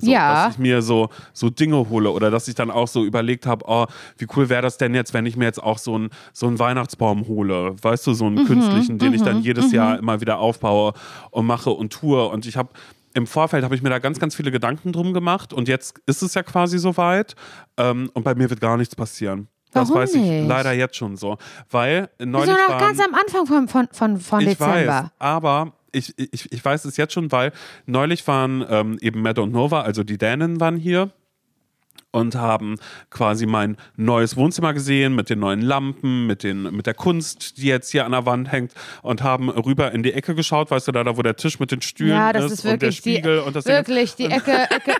[SPEAKER 1] So,
[SPEAKER 2] ja.
[SPEAKER 1] Dass ich mir so, so Dinge hole oder dass ich dann auch so überlegt habe, oh, wie cool wäre das denn jetzt, wenn ich mir jetzt auch so einen so einen Weihnachtsbaum hole, weißt du, so einen mhm, künstlichen, den ich dann mhm, jedes mhm. Jahr immer wieder aufbaue und mache und tue. Und ich habe im Vorfeld habe ich mir da ganz, ganz viele Gedanken drum gemacht und jetzt ist es ja quasi soweit ähm, und bei mir wird gar nichts passieren. Das
[SPEAKER 2] Warum
[SPEAKER 1] weiß ich
[SPEAKER 2] nicht?
[SPEAKER 1] leider jetzt schon so. Weil neulich.
[SPEAKER 2] Wir sind noch ganz am Anfang von, von, von, von Dezember.
[SPEAKER 1] Weiß, aber ich, ich, ich weiß es jetzt schon, weil neulich waren ähm, eben Matt und Nova, also die Dänen waren hier und haben quasi mein neues Wohnzimmer gesehen mit den neuen Lampen, mit, den, mit der Kunst, die jetzt hier an der Wand hängt und haben rüber in die Ecke geschaut, weißt du, da, da wo der Tisch mit den Stühlen
[SPEAKER 2] ja, das
[SPEAKER 1] ist,
[SPEAKER 2] ist wirklich
[SPEAKER 1] und der Spiegel
[SPEAKER 2] die,
[SPEAKER 1] und das
[SPEAKER 2] wirklich die Ecke, Ecke,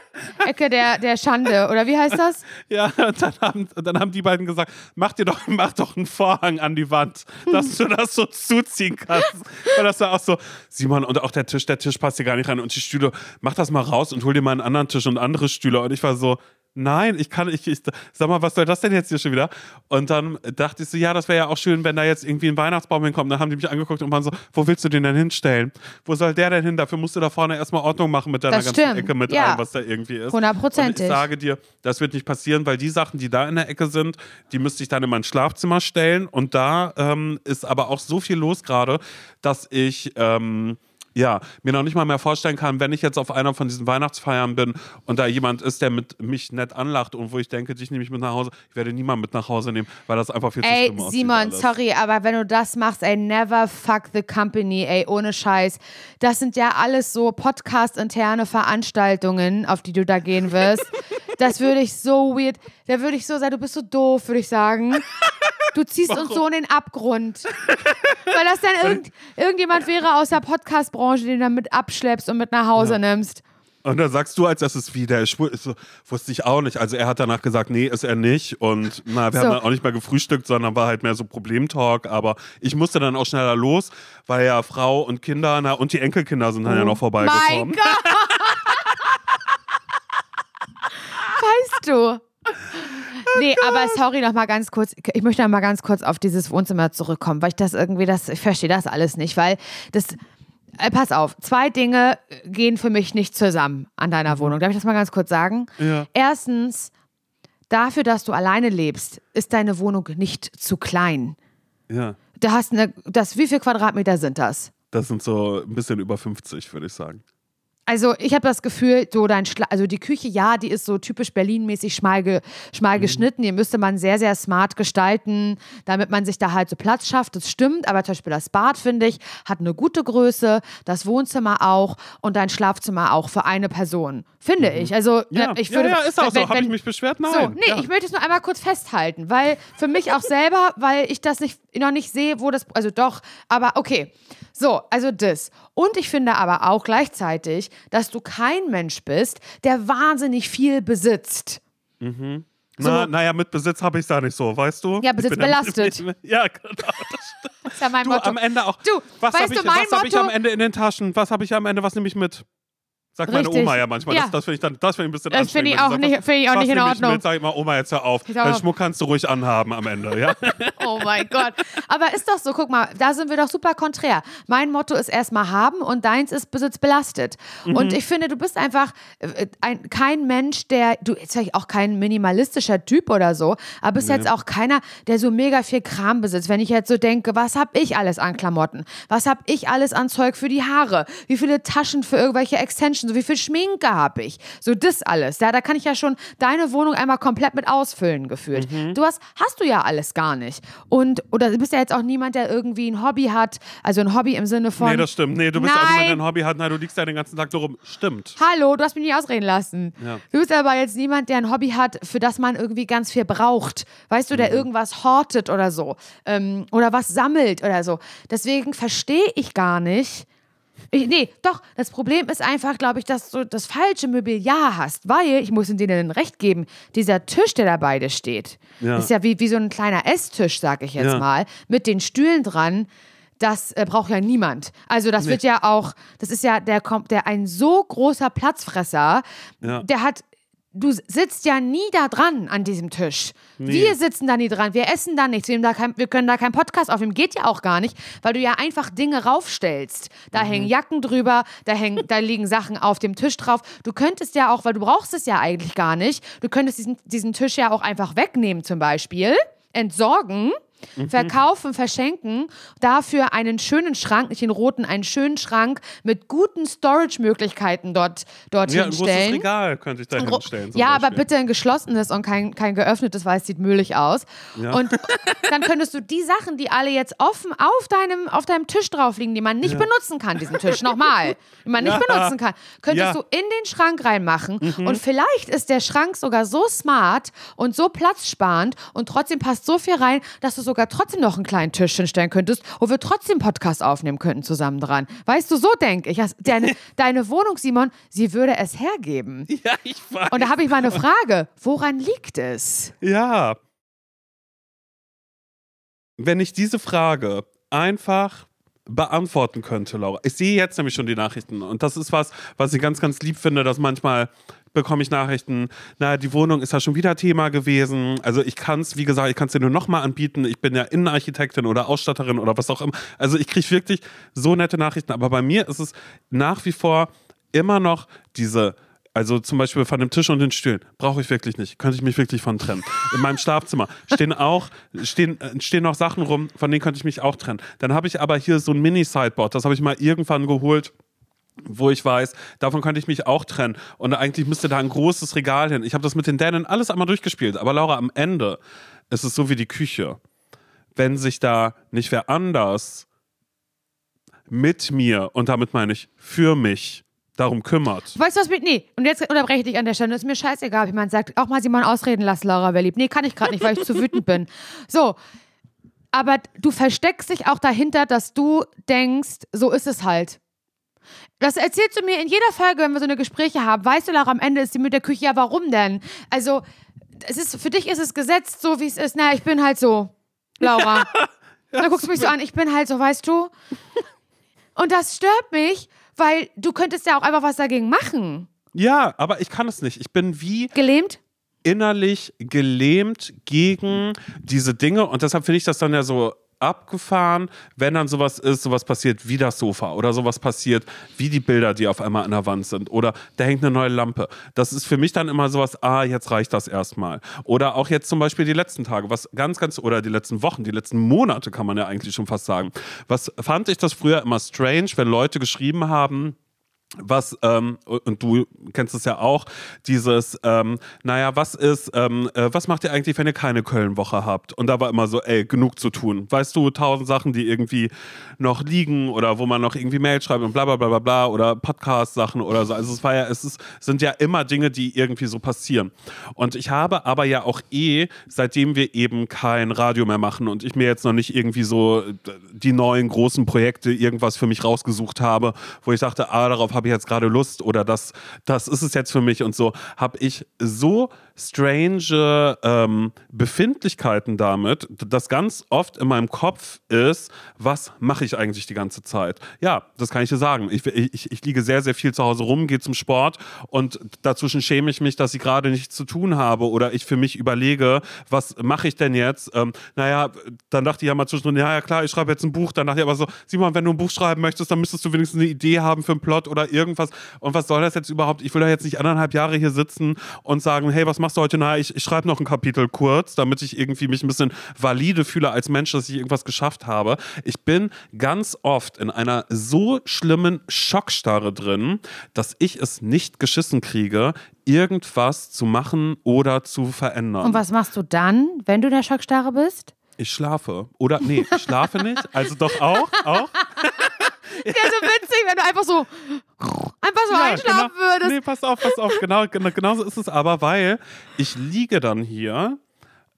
[SPEAKER 2] Ecke der, der Schande oder wie heißt das?
[SPEAKER 1] Ja, und dann haben, dann haben die beiden gesagt, mach dir doch, mach doch einen Vorhang an die Wand, dass du das so zuziehen kannst. Und das war auch so, Simon, und auch der Tisch, der Tisch passt hier gar nicht rein und die Stühle, mach das mal raus und hol dir mal einen anderen Tisch und andere Stühle. Und ich war so, nein, ich kann, ich, ich, sag mal, was soll das denn jetzt hier schon wieder? Und dann dachte ich so, ja, das wäre ja auch schön, wenn da jetzt irgendwie ein Weihnachtsbaum hinkommt. Dann haben die mich angeguckt und waren so, wo willst du den denn hinstellen? Wo soll der denn hin? Dafür musst du da vorne erstmal Ordnung machen mit deiner
[SPEAKER 2] Das
[SPEAKER 1] ganzen
[SPEAKER 2] stimmt,
[SPEAKER 1] Ecke mit
[SPEAKER 2] ja.
[SPEAKER 1] allem, was da irgendwie ist. Und
[SPEAKER 2] Hundertprozentig.
[SPEAKER 1] ich sage dir, das wird nicht passieren, weil die Sachen, die da in der Ecke sind, die müsste ich dann in mein Schlafzimmer stellen. Und da ähm, ist aber auch so viel los gerade, dass ich ähm, ja, mir noch nicht mal mehr vorstellen kann, wenn ich jetzt auf einer von diesen Weihnachtsfeiern bin und da jemand ist, der mit mich nett anlacht und wo ich denke, dich nehme ich mit nach Hause, ich werde niemanden mit nach Hause nehmen, weil das einfach viel zu
[SPEAKER 2] Ey,
[SPEAKER 1] schlimm aussieht.
[SPEAKER 2] Simon, sorry, aber wenn du das machst, ey, never fuck the company, ey, ohne Scheiß. Das sind ja alles so Podcast-interne Veranstaltungen, auf die du da gehen wirst. das würde ich so weird, da würde ich so sagen, du bist so doof, würde ich sagen. Du ziehst uns so in den Abgrund. Weil das dann irgend, irgendjemand wäre aus der Podcast-Branche, den du dann mit abschleppst und mit nach Hause
[SPEAKER 1] Ja.
[SPEAKER 2] nimmst.
[SPEAKER 1] Und dann sagst du, als erstes wieder, ich wu- so, wusste ich auch nicht. Also er hat danach gesagt, nee, ist er nicht. Und na, wir
[SPEAKER 2] So.
[SPEAKER 1] haben dann auch nicht mehr gefrühstückt, sondern war halt mehr so Problemtalk. Aber ich musste dann auch schneller los, weil ja Frau und Kinder, na, und die Enkelkinder sind dann ja noch
[SPEAKER 2] Mein
[SPEAKER 1] vorbeigekommen.
[SPEAKER 2] Gott! weißt du? Nee, aber sorry noch mal ganz kurz. Ich möchte noch mal ganz kurz auf dieses Wohnzimmer zurückkommen, weil ich das irgendwie, das, ich verstehe das alles nicht, weil das, äh, pass auf, zwei Dinge gehen für mich nicht zusammen an deiner Wohnung. Darf ich das mal ganz kurz sagen?
[SPEAKER 1] Ja.
[SPEAKER 2] Erstens, dafür, dass du alleine lebst, ist deine Wohnung nicht zu klein.
[SPEAKER 1] Ja,
[SPEAKER 2] Du hast eine, das, wie viel Quadratmeter sind das?
[SPEAKER 1] das sind so ein bisschen über 50, würde ich sagen.
[SPEAKER 2] Also ich habe das Gefühl, so dein Schla also die Küche, ja, die ist so typisch Berlin-mäßig schmal, ge schmal geschnitten. Die müsste man sehr, sehr smart gestalten, damit man sich da halt so Platz schafft. Das stimmt, aber zum Beispiel das Bad, finde ich, hat eine gute Größe, das Wohnzimmer auch und dein Schlafzimmer auch für eine Person. Finde ich. Also
[SPEAKER 1] Ja,
[SPEAKER 2] äh, ich würde,
[SPEAKER 1] ja, ja, ist auch so.
[SPEAKER 2] wenn-
[SPEAKER 1] Habe ich mich beschwert? Nein.
[SPEAKER 2] so, nee,
[SPEAKER 1] ja.
[SPEAKER 2] ich möchte es nur einmal kurz festhalten, weil für mich auch selber, weil ich das nicht, noch nicht sehe, wo das, also doch, aber okay. So, also das. Und ich finde aber auch gleichzeitig, dass du kein Mensch bist, der wahnsinnig viel besitzt.
[SPEAKER 1] Na, naja, mit Besitz habe ich es da nicht so, weißt du?
[SPEAKER 2] Ja, Besitz belastet.
[SPEAKER 1] Ja, genau.
[SPEAKER 2] Das ist ja mein
[SPEAKER 1] Du,
[SPEAKER 2] Motto.
[SPEAKER 1] am Ende auch.
[SPEAKER 2] Du,
[SPEAKER 1] was
[SPEAKER 2] weißt
[SPEAKER 1] habe ich,
[SPEAKER 2] du, mein
[SPEAKER 1] was hab ich am Ende in den Taschen? Was habe ich am Ende? Was nehme ich mit? Sagt meine
[SPEAKER 2] Richtig.
[SPEAKER 1] Oma ja manchmal.
[SPEAKER 2] Ja.
[SPEAKER 1] Das, das finde ich dann, das finde ich ein bisschen
[SPEAKER 2] Das finde ich auch
[SPEAKER 1] sagt,
[SPEAKER 2] nicht- finde ich auch nicht in Ordnung.
[SPEAKER 1] Mit? Sag ich mal, Oma, jetzt hör auf. Den Schmuck kannst du ruhig anhaben am Ende, ja?
[SPEAKER 2] Oh mein Gott. Aber ist doch so, guck mal, da sind wir doch super konträr. Mein Motto ist erstmal haben und deins ist Besitz belastet.
[SPEAKER 1] Mhm.
[SPEAKER 2] Und ich finde, du bist einfach äh, ein, kein Mensch, der, du jetzt vielleicht auch kein minimalistischer Typ oder so, aber bist jetzt auch keiner, der so mega viel Kram besitzt. Wenn ich jetzt so denke, was hab ich alles an Klamotten? Was hab ich alles an Zeug für die Haare? Wie viele Taschen für irgendwelche Extensions Duschen, so wie viel Schminke habe ich, so das alles. Ja, da kann ich ja schon deine Wohnung einmal komplett mit ausfüllen gefühlt.
[SPEAKER 1] Mhm.
[SPEAKER 2] Du hast, hast du ja alles gar nicht. Und, oder du bist ja jetzt auch niemand, der irgendwie ein Hobby hat, also ein Hobby im Sinne von.
[SPEAKER 1] Nee, das stimmt. Nee, du bist auch niemand, der
[SPEAKER 2] Nein.
[SPEAKER 1] ein Hobby hat. Nein, du liegst ja den ganzen Tag nur rum. Stimmt.
[SPEAKER 2] Hallo, du hast mich nicht ausreden lassen.
[SPEAKER 1] Ja.
[SPEAKER 2] Du bist aber jetzt niemand, der ein Hobby hat, für das man irgendwie ganz viel braucht. Weißt du, der irgendwas hortet oder so. Ähm, oder was sammelt oder so. Deswegen verstehe ich gar nicht. Ich, nee, doch, das Problem ist einfach, glaube ich, dass du das falsche Mobiliar hast, weil, ich muss denen recht geben, dieser Tisch, der da beide steht,
[SPEAKER 1] Ja.
[SPEAKER 2] ist ja wie, wie so ein kleiner Esstisch, sag ich jetzt
[SPEAKER 1] Ja.
[SPEAKER 2] mal, mit den Stühlen dran. Das äh, braucht ja niemand. Also das wird ja auch, das ist ja, der kommt, der ein so großer Platzfresser,
[SPEAKER 1] Ja.
[SPEAKER 2] der hat, du sitzt ja nie da dran an diesem Tisch. Wir sitzen da nie dran, wir essen da nichts, wir, da kein, wir können da keinen Podcast aufnehmen, geht ja auch gar nicht, weil du ja einfach Dinge raufstellst. Da hängen Jacken drüber, da, hängen, da liegen Sachen auf dem Tisch drauf. Du könntest ja auch, weil du brauchst es ja eigentlich gar nicht, du könntest diesen, diesen Tisch ja auch einfach wegnehmen zum Beispiel, entsorgen. Verkaufen, verschenken, dafür einen schönen Schrank, nicht den roten, einen schönen Schrank mit guten Storage-Möglichkeiten dort, dort
[SPEAKER 1] Ja, ein großes
[SPEAKER 2] hinstellen.
[SPEAKER 1] Regal könnte ich da hinstellen.
[SPEAKER 2] Ja, aber
[SPEAKER 1] Beispiel.
[SPEAKER 2] bitte ein geschlossenes und kein, kein geöffnetes, weil es sieht müllig aus.
[SPEAKER 1] Ja.
[SPEAKER 2] Und dann könntest du die Sachen, die alle jetzt offen auf deinem, auf deinem Tisch drauf liegen, die man nicht benutzen kann, diesen Tisch, nochmal, die man nicht
[SPEAKER 1] Ja.
[SPEAKER 2] benutzen kann, könntest
[SPEAKER 1] Ja. Mhm.
[SPEAKER 2] du in den Schrank reinmachen. Und vielleicht ist der Schrank sogar so smart und so platzsparend und trotzdem passt so viel rein, dass du sogar trotzdem noch einen kleinen Tisch hinstellen könntest, wo wir trotzdem Podcast aufnehmen könnten zusammen dran. Weißt du, so denke ich. Deine, deine Wohnung, Simon, sie würde es hergeben.
[SPEAKER 1] Ja, ich weiß.
[SPEAKER 2] Und da habe ich mal eine Frage. Woran liegt es?
[SPEAKER 1] Ja. Wenn ich diese Frage einfach beantworten könnte, Laura. Ich sehe jetzt nämlich schon die Nachrichten und das ist was, was ich ganz, ganz lieb finde, dass manchmal bekomme ich Nachrichten, naja, die Wohnung ist ja schon wieder Thema gewesen. Also ich kann es, wie gesagt, ich kann es dir nur nochmal anbieten. Ich bin ja Innenarchitektin oder Ausstatterin oder was auch immer. Also ich kriege wirklich so nette Nachrichten. Aber bei mir ist es nach wie vor immer noch diese also zum Beispiel von dem Tisch und den Stühlen brauche ich wirklich nicht. Könnte ich mich wirklich von trennen. In meinem Schlafzimmer stehen auch stehen, stehen noch Sachen rum, von denen könnte ich mich auch trennen. Dann habe ich aber hier so ein Mini-Sideboard, das habe ich mal irgendwann geholt wo ich weiß, davon könnte ich mich auch trennen. Und eigentlich müsste da ein großes Regal hin. Ich habe das mit den Dänen alles einmal durchgespielt. Aber Laura, am Ende ist es so wie die Küche. Wenn sich da nicht wer anders mit mir, und damit meine ich für mich, darum kümmert.
[SPEAKER 2] Weißt du was mit. Nee, und jetzt unterbreche ich dich an der Stelle. Ist mir scheißegal, ob jemand sagt, auch mal Simon ausreden lassen, Laura, wer liebt. Nee, kann ich gerade nicht, weil ich zu wütend bin. So. Aber du versteckst dich auch dahinter, dass du denkst, so ist es halt. Das erzählst du mir in jeder Folge, wenn wir so eine Gespräche haben. Weißt du, Laura, am Ende ist sie mit der Küche, ja, warum denn? Also, es ist, für dich ist es gesetzt, so wie es ist. Na, ich bin halt so, Laura. Dann guckst du mich so an, ich bin halt so, weißt du? Und das stört mich, weil du könntest ja auch einfach was dagegen machen.
[SPEAKER 1] Ja, aber ich kann es nicht. Ich bin wie
[SPEAKER 2] Gelähmt?
[SPEAKER 1] innerlich gelähmt gegen diese Dinge und deshalb finde ich das dann ja so abgefahren, wenn dann sowas ist, sowas passiert wie das Sofa oder sowas passiert wie die Bilder, die auf einmal an der Wand sind oder da hängt eine neue Lampe. Das ist für mich dann immer sowas, ah, jetzt reicht das erstmal. Oder auch jetzt zum Beispiel die letzten Tage, was ganz, ganz, oder die letzten Wochen, die letzten Monate kann man ja eigentlich schon fast sagen. Was fand ich das früher immer strange, wenn Leute geschrieben haben, was, ähm, und du kennst es ja auch, dieses, ähm, naja, was ist, ähm, äh, was macht ihr eigentlich, wenn ihr keine Köln-Woche habt? Und da war immer so, ey, genug zu tun. Weißt du, tausend Sachen, die irgendwie noch liegen oder wo man noch irgendwie Mail schreibt und bla bla bla bla bla oder Podcast-Sachen oder so. Also es war ja, es ist, sind ja immer Dinge, die irgendwie so passieren. Und ich habe aber ja auch eh, seitdem wir eben kein Radio mehr machen und ich mir jetzt noch nicht irgendwie so äh, die neuen großen Projekte irgendwas für mich rausgesucht habe, wo ich dachte, ah, darauf habe ich jetzt gerade Lust oder das, das ist es jetzt für mich und so, habe ich so strange ähm, Befindlichkeiten damit, dass ganz oft in meinem Kopf ist, was mache ich eigentlich die ganze Zeit? Ja, das kann ich dir sagen. Ich, ich, ich liege sehr, sehr viel zu Hause rum, gehe zum Sport und dazwischen schäme ich mich, dass ich gerade nichts zu tun habe oder ich für mich überlege, was mache ich denn jetzt? Ähm, naja, dann dachte ich ja mal zwischendrin, ja, ja klar, ich schreibe jetzt ein Buch. Dann dachte ich aber so, Simon, wenn du ein Buch schreiben möchtest, dann müsstest du wenigstens eine Idee haben für einen Plot oder irgendwas. Und was soll das jetzt überhaupt? Ich will da jetzt nicht anderthalb Jahre hier sitzen und sagen, hey, was machst machst du heute? Na, ich, ich schreibe noch ein Kapitel kurz, damit ich irgendwie mich ein bisschen valide fühle als Mensch, dass ich irgendwas geschafft habe. Ich bin ganz oft in einer so schlimmen Schockstarre drin, dass ich es nicht geschissen kriege, irgendwas zu machen oder zu verändern.
[SPEAKER 2] Und was machst du dann, wenn du in der Schockstarre bist?
[SPEAKER 1] Ich schlafe. Oder nee, ich schlafe nicht. Also doch auch, auch.
[SPEAKER 2] Ja, so witzig, wenn du einfach so einfach so
[SPEAKER 1] Ja,
[SPEAKER 2] einschlafen
[SPEAKER 1] genau.
[SPEAKER 2] würdest.
[SPEAKER 1] Nee, pass auf, pass auf. Genau, genau, genauso ist es aber, weil ich liege dann hier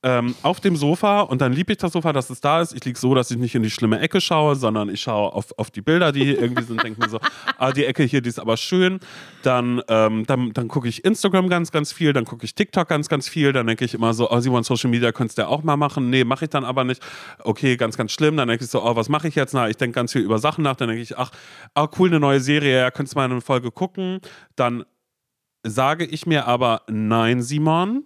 [SPEAKER 1] ähm, auf dem Sofa und dann liebe ich das Sofa, dass es da ist. Ich liege so, dass ich nicht in die schlimme Ecke schaue, sondern ich schaue auf, auf die Bilder, die hier irgendwie sind, denke mir so, ah, die Ecke hier, die ist aber schön. Dann, ähm, dann, dann gucke ich Instagram ganz, ganz viel, dann gucke ich TikTok ganz, ganz viel. Dann denke ich immer so, oh, Simon, Social Media könntest du ja auch mal machen. Nee, mache ich dann aber nicht. Okay, ganz, ganz schlimm. Dann denke ich so, oh, was mache ich jetzt? Na, ich denke ganz viel über Sachen nach. Dann denke ich, ach, ah, cool, eine neue Serie, ja, könntest du mal eine Folge gucken. Dann sage ich mir aber, nein, Simon,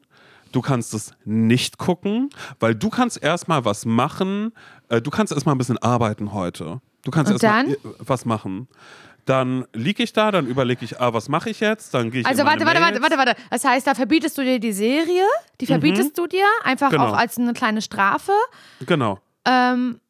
[SPEAKER 1] du kannst es nicht gucken, weil du kannst erstmal was machen, äh, du kannst erstmal ein bisschen arbeiten heute. Du kannst erstmal was machen. Dann liege ich da, dann überlege ich, ah, was mache ich jetzt? Dann gehe ich
[SPEAKER 2] Also warte, warte, warte, warte, warte. Das heißt, da verbietest du dir die Serie, die verbietest du dir, einfach
[SPEAKER 1] Genau.
[SPEAKER 2] auch als eine kleine Strafe.
[SPEAKER 1] Genau.
[SPEAKER 2] Ähm,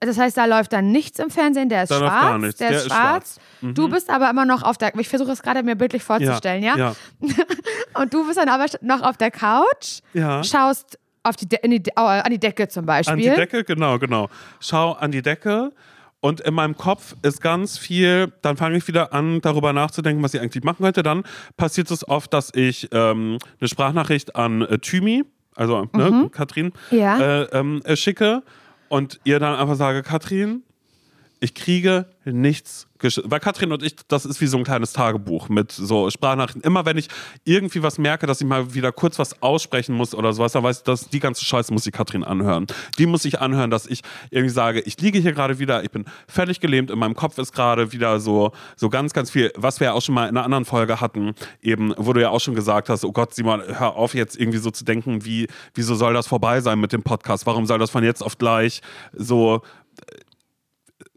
[SPEAKER 2] das heißt, da läuft dann nichts im Fernsehen, der ist
[SPEAKER 1] Da
[SPEAKER 2] schwarz.
[SPEAKER 1] gar nichts.
[SPEAKER 2] Der,
[SPEAKER 1] Der
[SPEAKER 2] ist
[SPEAKER 1] ist
[SPEAKER 2] schwarz.
[SPEAKER 1] schwarz.
[SPEAKER 2] Du bist aber immer noch auf der. Ich versuche es gerade mir bildlich vorzustellen, ja?
[SPEAKER 1] Ja.
[SPEAKER 2] Und du bist dann aber noch auf der Couch,
[SPEAKER 1] ja.
[SPEAKER 2] schaust auf die De die, an die Decke zum Beispiel.
[SPEAKER 1] An die Decke, genau, genau. Schau an die Decke und in meinem Kopf ist ganz viel, dann fange ich wieder an, darüber nachzudenken, was ich eigentlich machen könnte. Dann passiert es oft, dass ich ähm, eine Sprachnachricht an äh, Thymi, also ne, Katrin,
[SPEAKER 2] Ja.
[SPEAKER 1] äh, ähm, äh, schicke und ihr dann einfach sage, Katrin, ich kriege nichts gesch- weil Katrin und ich, das ist wie so ein kleines Tagebuch mit so Sprachnachrichten. Immer wenn ich irgendwie was merke, dass ich mal wieder kurz was aussprechen muss oder sowas, dann weiß ich, dass die ganze Scheiße muss ich Katrin anhören. Die muss ich anhören, dass ich irgendwie sage, ich liege hier gerade wieder, ich bin völlig gelähmt, in meinem Kopf ist gerade wieder so, so ganz, ganz viel, was wir ja auch schon mal in einer anderen Folge hatten, eben, wo du ja auch schon gesagt hast, oh Gott, Simon, hör auf jetzt irgendwie so zu denken, wie, wieso soll das vorbei sein mit dem Podcast? Warum soll das von jetzt auf gleich so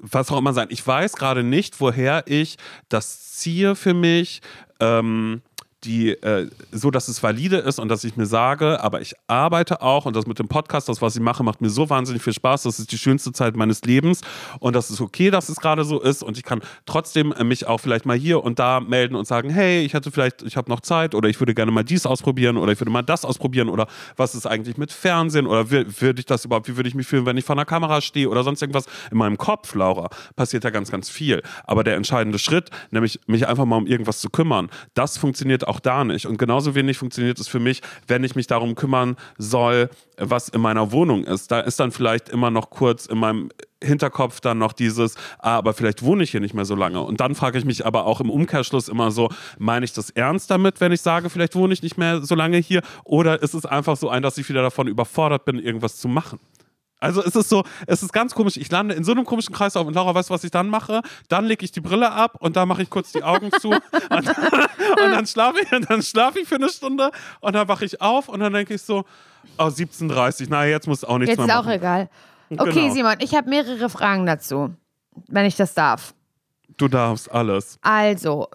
[SPEAKER 1] was auch immer sein. Ich weiß gerade nicht, woher ich das ziehe für mich. Ähm, die, äh, so dass es valide ist und dass ich mir sage, aber ich arbeite auch und das mit dem Podcast, das, was ich mache, macht mir so wahnsinnig viel Spaß. Das ist die schönste Zeit meines Lebens und das ist okay, dass es gerade so ist und ich kann trotzdem äh, mich auch vielleicht mal hier und da melden und sagen, hey, ich hatte vielleicht, ich habe noch Zeit oder ich würde gerne mal dies ausprobieren oder ich würde mal das ausprobieren oder was ist eigentlich mit Fernsehen oder wür- würde ich das überhaupt, wie würde ich mich fühlen, wenn ich vor einer Kamera stehe oder sonst irgendwas. In meinem Kopf, Laura, passiert ja ganz, ganz viel. Aber der entscheidende Schritt, nämlich mich einfach mal um irgendwas zu kümmern, das funktioniert auch da nicht. Und genauso wenig funktioniert es für mich, wenn ich mich darum kümmern soll, was in meiner Wohnung ist. Da ist dann vielleicht immer noch kurz in meinem Hinterkopf dann noch dieses, ah, aber vielleicht wohne ich hier nicht mehr so lange. Und dann frage ich mich aber auch im Umkehrschluss immer so, meine ich das ernst damit, wenn ich sage, vielleicht wohne ich nicht mehr so lange hier? Oder ist es einfach so ein, dass ich wieder davon überfordert bin, irgendwas zu machen? Also es ist so, es ist ganz komisch. Ich lande in so einem komischen Kreislauf und Laura, weißt du, was ich dann mache? Dann lege ich die Brille ab und dann mache ich kurz die Augen zu und, und dann schlafe ich, und dann schlafe ich für eine Stunde und dann wache ich auf und dann denke ich so, oh, 17.30 na jetzt muss auch nichts
[SPEAKER 2] Jetzt
[SPEAKER 1] mehr
[SPEAKER 2] ist auch egal. Okay,
[SPEAKER 1] Genau.
[SPEAKER 2] Simon, ich habe mehrere Fragen dazu, wenn ich das darf.
[SPEAKER 1] Du darfst alles.
[SPEAKER 2] Also,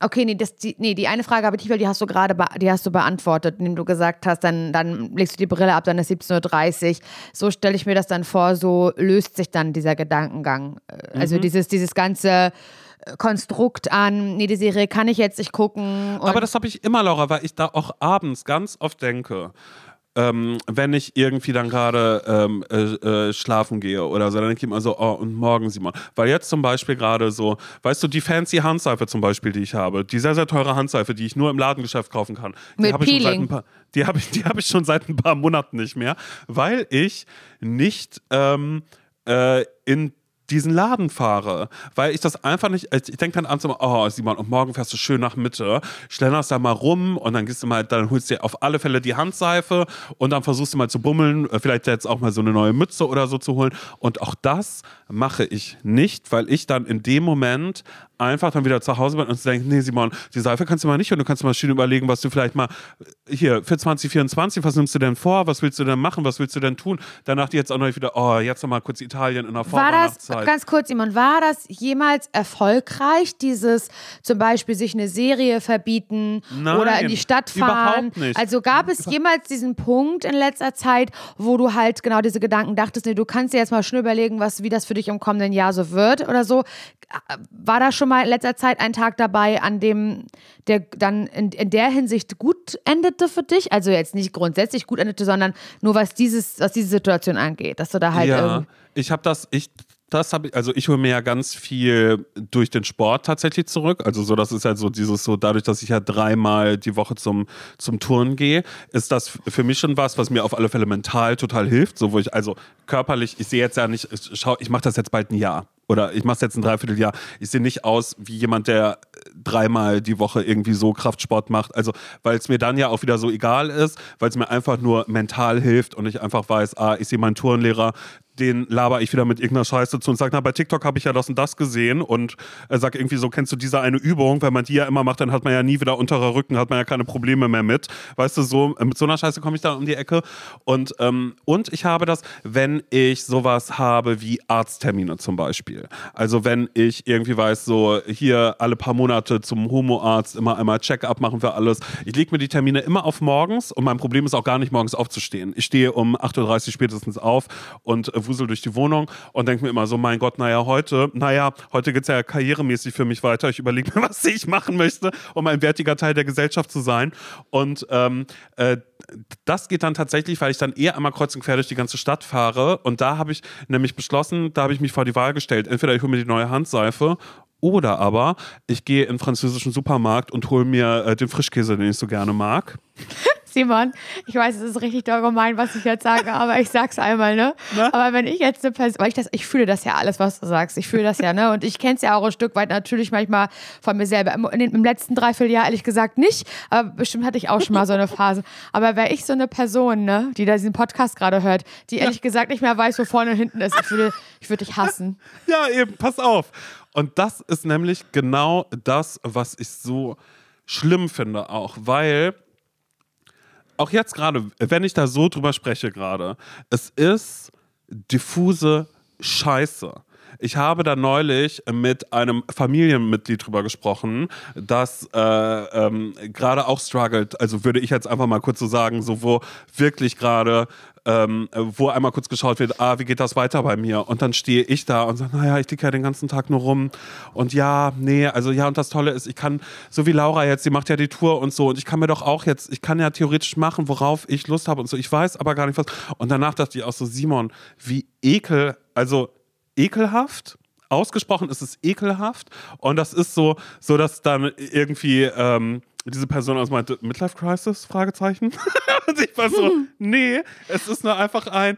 [SPEAKER 2] okay, nee, das, die, nee, die eine Frage habe ich nicht, weil die hast du gerade die hast du beantwortet, indem du gesagt hast, dann, dann legst du die Brille ab, dann ist 17.30 Uhr. So stelle ich mir das dann vor, so löst sich dann dieser Gedankengang. Äh, Also dieses, dieses ganze äh, Konstrukt an, nee, die Serie kann ich jetzt nicht gucken.
[SPEAKER 1] Aber das habe ich immer, Laura, weil ich da auch abends ganz oft denke. Ähm, wenn ich irgendwie dann gerade ähm, äh, äh, schlafen gehe oder so, dann denke ich immer so, oh, und morgen, Simon. Weil jetzt zum Beispiel gerade so, weißt du, die fancy Handseife zum Beispiel, die ich habe, die sehr, sehr teure Handseife, die ich nur im Ladengeschäft kaufen kann, die
[SPEAKER 2] Mit
[SPEAKER 1] habe ich, schon seit
[SPEAKER 2] Peeling.
[SPEAKER 1] ein paar- die habe ich, die habe ich schon seit ein paar Monaten nicht mehr, weil ich nicht ähm, äh, in diesen Laden fahre, weil ich das einfach nicht, ich denke dann abends immer, oh Simon, und morgen fährst du schön nach Mitte, schlenderst da mal rum und dann gehst du mal, dann holst du dir auf alle Fälle die Handseife und dann versuchst du mal zu bummeln, äh, vielleicht jetzt auch mal so eine neue Mütze oder so zu holen. Und auch das mache ich nicht, weil ich dann in dem Moment einfach dann wieder zu Hause bin und denke, nee, Simon, die Seife kannst du mal nicht und du kannst mal schön überlegen, was du vielleicht mal hier für 2024, was nimmst du denn vor, was willst du denn machen, was willst du denn tun? Danach jetzt auch noch wieder, oh, jetzt noch mal kurz Italien in der
[SPEAKER 2] War das, ganz kurz, Simon, war das jemals erfolgreich, dieses zum Beispiel sich eine Serie verbieten
[SPEAKER 1] Nein,
[SPEAKER 2] oder in die Stadt fahren?
[SPEAKER 1] überhaupt nicht.
[SPEAKER 2] Also gab es jemals diesen Punkt in letzter Zeit, wo du halt genau diese Gedanken dachtest, nee, du kannst dir jetzt mal schnell überlegen, was, wie das für dich im kommenden Jahr so wird oder so. War da schon mal in letzter Zeit ein Tag dabei, an dem der dann in, in der Hinsicht gut endete für dich? Also jetzt nicht grundsätzlich gut endete, sondern nur was dieses, was diese Situation angeht, dass du da halt
[SPEAKER 1] ja, ich habe das, ich, das habe ich, also ich hole mir ja ganz viel durch den Sport tatsächlich zurück. Also so, das ist ja so dieses so, dadurch, dass ich ja dreimal die Woche zum, zum Turnen gehe, ist das für mich schon was, was mir auf alle Fälle mental total hilft. So, wo ich, also körperlich, ich sehe jetzt ja nicht, ich schau, ich mache das jetzt bald ein Jahr. Oder ich mache es jetzt ein Dreivierteljahr. Ich sehe nicht aus wie jemand, der dreimal die Woche irgendwie so Kraftsport macht. Also, weil es mir dann ja auch wieder so egal ist, weil es mir einfach nur mental hilft und ich einfach weiß, ah, ich sehe meinen Turnlehrer, den laber ich wieder mit irgendeiner Scheiße zu und sage, na, bei TikTok habe ich ja das und das gesehen und er sagt irgendwie so, kennst du diese eine Übung? Wenn man die ja immer macht, dann hat man ja nie wieder unterer Rücken, hat man ja keine Probleme mehr mit. Weißt du, so mit so einer Scheiße komme ich dann um die Ecke. Und, ähm, und ich habe das, wenn ich sowas habe wie Arzttermine zum Beispiel. Also wenn ich irgendwie weiß, so hier alle paar Monate zum Homoarzt immer einmal Check-up machen für alles. Ich lege mir die Termine immer auf morgens und mein Problem ist auch gar nicht morgens aufzustehen. Ich stehe um 8.30 Uhr spätestens auf und äh, wusel durch die Wohnung und denke mir immer so, mein Gott, naja, heute, naja, heute geht es ja karrieremäßig für mich weiter. Ich überlege mir, was ich machen möchte, um ein wertiger Teil der Gesellschaft zu sein. Und ähm, äh, das geht dann tatsächlich, weil ich dann eher einmal kreuz und quer durch die ganze Stadt fahre. Und da habe ich nämlich beschlossen, da habe ich mich vor die Wahl gestellt. Entweder ich hole mir die neue Handseife oder aber ich gehe in den französischen Supermarkt und hole mir äh, den Frischkäse, den ich so gerne mag.
[SPEAKER 2] Simon, ich weiß, es ist richtig doll gemein, was ich jetzt sage, aber ich sag's einmal, ne?
[SPEAKER 1] Na?
[SPEAKER 2] Aber wenn ich jetzt eine Person, weil ich das, ich fühle das ja alles, was du sagst, ich fühle das ja, ne? Und ich kenne es ja auch ein Stück weit natürlich manchmal von mir selber. Im, im letzten Dreivierteljahr ehrlich gesagt nicht, aber bestimmt hatte ich auch schon mal so eine Phase. Aber wäre ich so eine Person, ne, die da diesen Podcast gerade hört, die ehrlich gesagt nicht mehr weiß, wo vorne und hinten ist, ich würde, ich würde dich hassen.
[SPEAKER 1] Ja, eben, pass auf. Und das ist nämlich genau das, was ich so schlimm finde auch, weil auch jetzt gerade, wenn ich da so drüber spreche gerade, es ist diffuse Scheiße. Ich habe da neulich mit einem Familienmitglied drüber gesprochen, das äh, ähm, gerade auch struggelt. Also würde ich jetzt einfach mal kurz so sagen, so wo wirklich gerade ähm, wo einmal kurz geschaut wird, ah, wie geht das weiter bei mir? Und dann stehe ich da und sage, naja, ich liege ja den ganzen Tag nur rum. Und ja, nee, also ja, und das Tolle ist, ich kann, so wie Laura jetzt, die macht ja die Tour und so, und ich kann mir doch auch jetzt, ich kann ja theoretisch machen, worauf ich Lust habe und so. Ich weiß aber gar nicht was. Und danach dachte ich auch so, Simon, wie ekel, also ekelhaft. Ausgesprochen ist es ekelhaft und das ist so, so dass dann irgendwie ähm, diese Person aus meinte Midlife Crisis Fragezeichen und ich war so, nee, es ist nur einfach ein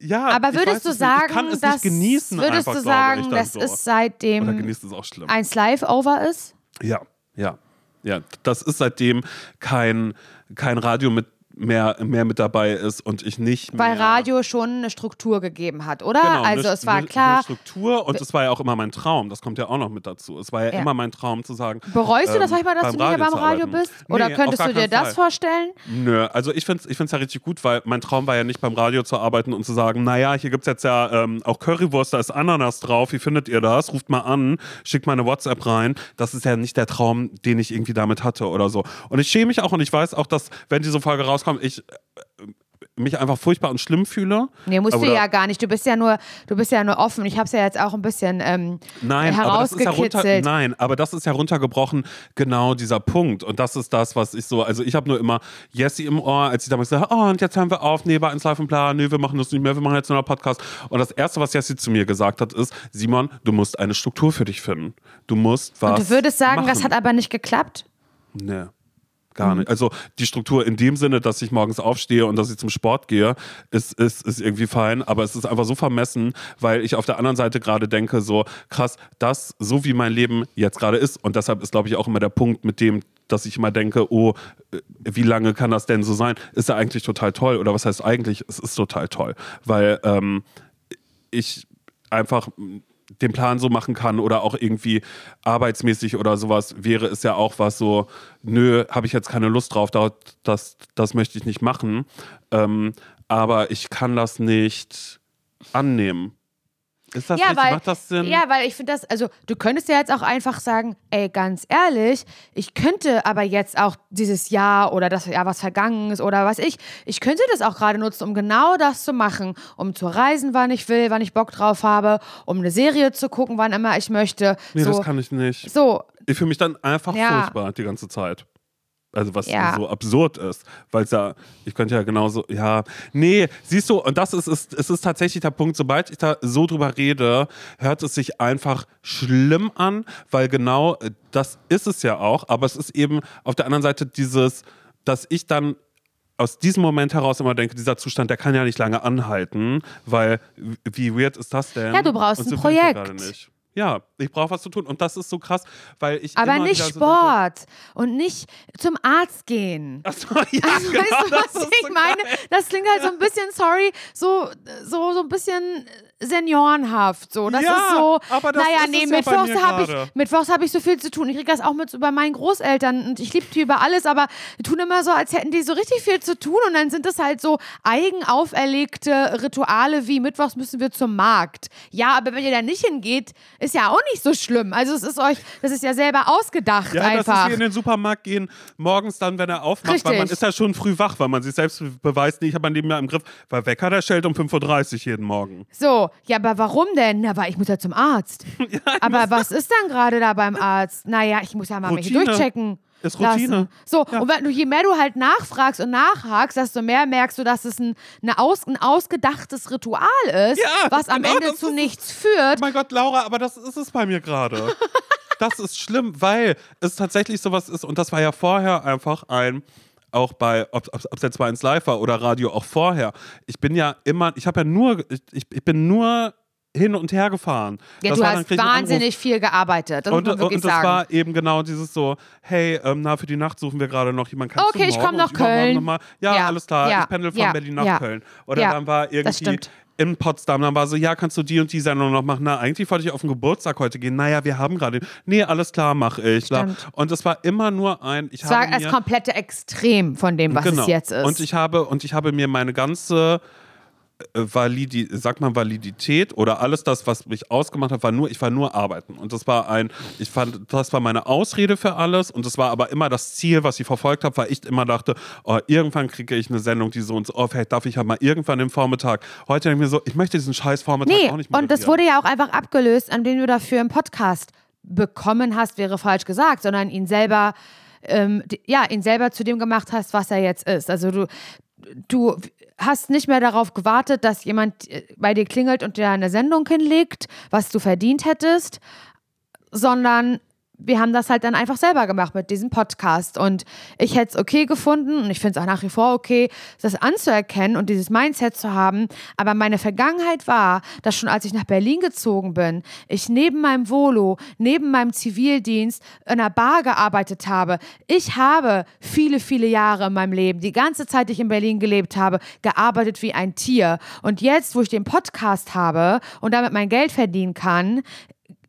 [SPEAKER 1] ja,
[SPEAKER 2] Aber würdest du
[SPEAKER 1] nicht.
[SPEAKER 2] sagen,
[SPEAKER 1] es
[SPEAKER 2] dass,
[SPEAKER 1] nicht genießen
[SPEAKER 2] würdest
[SPEAKER 1] einfach,
[SPEAKER 2] du sagen, dass
[SPEAKER 1] so.
[SPEAKER 2] es seitdem
[SPEAKER 1] genießt es auch schlimm.
[SPEAKER 2] ein Live-Over ist?
[SPEAKER 1] Ja, ja, ja. Das ist seitdem kein, kein Radio mit mehr, mehr mit dabei ist und ich nicht
[SPEAKER 2] Weil
[SPEAKER 1] mehr.
[SPEAKER 2] Radio schon eine Struktur gegeben hat, oder?
[SPEAKER 1] Genau,
[SPEAKER 2] also
[SPEAKER 1] eine,
[SPEAKER 2] es war
[SPEAKER 1] eine,
[SPEAKER 2] klar.
[SPEAKER 1] Eine Struktur und es war ja auch immer mein Traum. Das kommt ja auch noch mit dazu. Es war ja,
[SPEAKER 2] Ja.
[SPEAKER 1] immer mein Traum zu sagen.
[SPEAKER 2] Bereust du das
[SPEAKER 1] ähm,
[SPEAKER 2] manchmal, dass du nicht mehr beim Radio bist? Oder
[SPEAKER 1] Nee,
[SPEAKER 2] könntest du dir das
[SPEAKER 1] Fall.
[SPEAKER 2] vorstellen?
[SPEAKER 1] Nö, also ich finde es ich find's ja richtig gut, weil mein Traum war ja nicht beim Radio zu arbeiten und zu sagen, naja, hier gibt es jetzt ja ähm, auch Currywurst, da ist Ananas drauf, wie findet ihr das? Ruft mal an, schickt mal eine WhatsApp rein. Das ist ja nicht der Traum, den ich irgendwie damit hatte oder so. Und ich schäme mich auch und ich weiß auch, dass, wenn diese Folge rauskommt, ich äh, mich einfach furchtbar und schlimm fühle.
[SPEAKER 2] Nee, musst du
[SPEAKER 1] Oder-
[SPEAKER 2] ja gar nicht. Du bist ja nur, du bist ja nur offen. Ich habe es ja jetzt auch ein bisschen ähm,
[SPEAKER 1] Nein, aber das ist ja
[SPEAKER 2] herausgekitzelt.
[SPEAKER 1] nein, aber das ist ja runtergebrochen, genau dieser Punkt. Und das ist das, was ich so, also ich habe nur immer Jessie im Ohr, als sie damals gesagt oh, und jetzt hören wir auf, nee, bei live und bla, nee, wir machen das nicht mehr, wir machen jetzt nur noch Podcast. Und das Erste, was Jessie zu mir gesagt hat, ist, Simon, du musst eine Struktur für dich finden. Du musst was
[SPEAKER 2] Und du würdest sagen, das
[SPEAKER 1] machen.
[SPEAKER 2] hat aber nicht geklappt?
[SPEAKER 1] Nee. Gar
[SPEAKER 2] Mhm.
[SPEAKER 1] nicht. Also die Struktur in dem Sinne, dass ich morgens aufstehe und dass ich zum Sport gehe, ist, ist, ist irgendwie fein. Aber es ist einfach so vermessen, weil ich auf der anderen Seite gerade denke, so krass, das, so wie mein Leben jetzt gerade ist. Und deshalb ist, glaube ich, auch immer der Punkt mit dem, dass ich immer denke, oh, äh, wie lange kann das denn so sein? Ist ja eigentlich total toll. Oder was heißt eigentlich? Es ist total toll. Weil ähm, ich einfach den Plan so machen kann oder auch irgendwie arbeitsmäßig oder sowas wäre es ja auch was so, nö, habe ich jetzt keine Lust drauf, das, das möchte ich nicht machen. Ähm, aber ich kann das nicht annehmen. Ist das
[SPEAKER 2] ja,
[SPEAKER 1] richtig?
[SPEAKER 2] weil,
[SPEAKER 1] Macht das Sinn?
[SPEAKER 2] Ja, weil ich finde das, also du könntest ja jetzt auch einfach sagen, ey, ganz ehrlich, ich könnte aber jetzt auch dieses Jahr oder das Jahr, was vergangen ist oder was ich, ich könnte das auch gerade nutzen, um genau das zu machen, um zu reisen, wann ich will, wann ich Bock drauf habe, um eine Serie zu gucken, wann immer ich möchte.
[SPEAKER 1] Nee,
[SPEAKER 2] so,
[SPEAKER 1] das kann ich nicht.
[SPEAKER 2] so,
[SPEAKER 1] Ich fühle mich dann einfach
[SPEAKER 2] Ja.
[SPEAKER 1] furchtbar die ganze Zeit. Also was
[SPEAKER 2] Ja.
[SPEAKER 1] so absurd ist, weil es ja, ich könnte ja genauso, ja, nee, siehst du, und das ist, ist, es ist tatsächlich der Punkt, sobald ich da so drüber rede, hört es sich einfach schlimm an, weil genau äh, das ist es ja auch, aber es ist eben auf der anderen Seite dieses, dass ich dann aus diesem Moment heraus immer denke, dieser Zustand, der kann ja nicht lange anhalten, weil wie weird ist das denn?
[SPEAKER 2] Ja, du brauchst ein
[SPEAKER 1] so mich
[SPEAKER 2] Projekt.
[SPEAKER 1] Ja, ich brauche was zu tun und das ist so krass, weil ich
[SPEAKER 2] aber nicht
[SPEAKER 1] wieder so
[SPEAKER 2] Sport und nicht zum Arzt gehen.
[SPEAKER 1] Achso, ja,
[SPEAKER 2] Also,
[SPEAKER 1] genau,
[SPEAKER 2] weißt du,
[SPEAKER 1] das
[SPEAKER 2] was ich
[SPEAKER 1] so
[SPEAKER 2] meine?
[SPEAKER 1] geil.
[SPEAKER 2] Das klingt halt so ein bisschen, sorry, so, so, so ein bisschen seniorenhaft. So. Das
[SPEAKER 1] Ja,
[SPEAKER 2] ist so,
[SPEAKER 1] aber das
[SPEAKER 2] naja,
[SPEAKER 1] ist
[SPEAKER 2] nee,
[SPEAKER 1] ja
[SPEAKER 2] mittwochs
[SPEAKER 1] mir
[SPEAKER 2] habe ich, mittwochs hab ich so viel zu tun. Ich kriege das auch mit bei meinen Großeltern und ich liebe die über alles, aber die tun immer so, als hätten die so richtig viel zu tun und dann sind das halt so eigen auferlegte Rituale wie mittwochs müssen wir zum Markt. Ja, aber wenn ihr da nicht hingeht, ist ja auch nicht so schlimm. Also es ist euch, das ist ja selber ausgedacht
[SPEAKER 1] Ja, das ist
[SPEAKER 2] einfach.
[SPEAKER 1] wie in den Supermarkt gehen, morgens dann, wenn er aufmacht, weil man
[SPEAKER 2] Richtig.
[SPEAKER 1] ist ja schon früh wach, weil man sich selbst beweist, nee, ich habe mein Leben ja im Griff, weil Wecker, der stellt um 5.30 Uhr jeden Morgen.
[SPEAKER 2] So, ja, aber warum denn? Na, weil ich muss ja zum Arzt. aber was ist dann gerade da beim Arzt? Naja, ich muss ja mal mich
[SPEAKER 1] Routine.
[SPEAKER 2] durchchecken.
[SPEAKER 1] Ist Routine.
[SPEAKER 2] Lassen. So,
[SPEAKER 1] Ja.
[SPEAKER 2] und wenn du, je mehr du halt nachfragst und nachhakst, desto mehr merkst du, dass es ein, eine aus, ein ausgedachtes Ritual ist,
[SPEAKER 1] Ja,
[SPEAKER 2] was am
[SPEAKER 1] genau,
[SPEAKER 2] Ende zu nichts führt.
[SPEAKER 1] Oh mein Gott, Laura, aber das ist es bei mir gerade. das ist schlimm, weil es tatsächlich sowas ist und das war ja vorher einfach ein auch bei, ob es jetzt bei ins Live war oder Radio, auch vorher. Ich bin ja immer, ich habe ja nur, ich, ich bin nur hin und her gefahren.
[SPEAKER 2] Ja,
[SPEAKER 1] Das
[SPEAKER 2] du
[SPEAKER 1] war,
[SPEAKER 2] hast wahnsinnig viel gearbeitet. Das
[SPEAKER 1] Und,
[SPEAKER 2] wirklich
[SPEAKER 1] und das war eben genau dieses so, hey, ähm, na, für die Nacht suchen wir gerade noch jemanden.
[SPEAKER 2] Okay, ich
[SPEAKER 1] morgen
[SPEAKER 2] komm nach
[SPEAKER 1] und
[SPEAKER 2] Köln.
[SPEAKER 1] Ja,
[SPEAKER 2] Ja,
[SPEAKER 1] alles klar,
[SPEAKER 2] ja,
[SPEAKER 1] ich pendel von
[SPEAKER 2] ja,
[SPEAKER 1] Berlin nach. Köln. Oder dann war irgendwie. In Potsdam, dann war so, ja, kannst du die und die Sendung noch machen? Na, eigentlich wollte ich auf den Geburtstag heute gehen. Naja, wir haben gerade, nee, alles klar, mach ich.
[SPEAKER 2] Stimmt.
[SPEAKER 1] Und es war immer nur ein, ich
[SPEAKER 2] es war das komplette Extrem von dem, was
[SPEAKER 1] genau.
[SPEAKER 2] es jetzt ist.
[SPEAKER 1] Und ich habe, und ich habe mir meine ganze Validi, sagt man Validität oder alles das, was mich ausgemacht hat, war nur, ich war nur arbeiten. Und das war ein, ich fand, das war meine Ausrede für alles und das war aber immer das Ziel, was ich verfolgt habe, weil ich immer dachte, oh, irgendwann kriege ich eine Sendung, die so und so, oh, vielleicht darf ich ja mal irgendwann den Vormittag. Heute denke ich mir so, ich möchte diesen scheiß Vormittag
[SPEAKER 2] Nee,
[SPEAKER 1] auch nicht
[SPEAKER 2] und das wurde ja auch einfach abgelöst, an dem du dafür einen Podcast bekommen hast, wäre falsch gesagt, sondern ihn selber, ähm, ja, ihn selber zu dem gemacht hast, was er jetzt ist. Also du, du hast nicht mehr darauf gewartet, dass jemand äh, bei dir klingelt und dir eine Sendung hinlegt, was du verdient hättest, sondern wir haben das halt dann einfach selber gemacht mit diesem Podcast. Und ich hätte es okay gefunden und ich finde es auch nach wie vor okay, das anzuerkennen und dieses Mindset zu haben. Aber meine Vergangenheit war, dass schon als ich nach Berlin gezogen bin, ich neben meinem Volo, neben meinem Zivildienst in einer Bar gearbeitet habe. Ich habe viele, viele Jahre in meinem Leben, die ganze Zeit, die ich in Berlin gelebt habe, gearbeitet wie ein Tier. Und jetzt, wo ich den Podcast habe und damit mein Geld verdienen kann,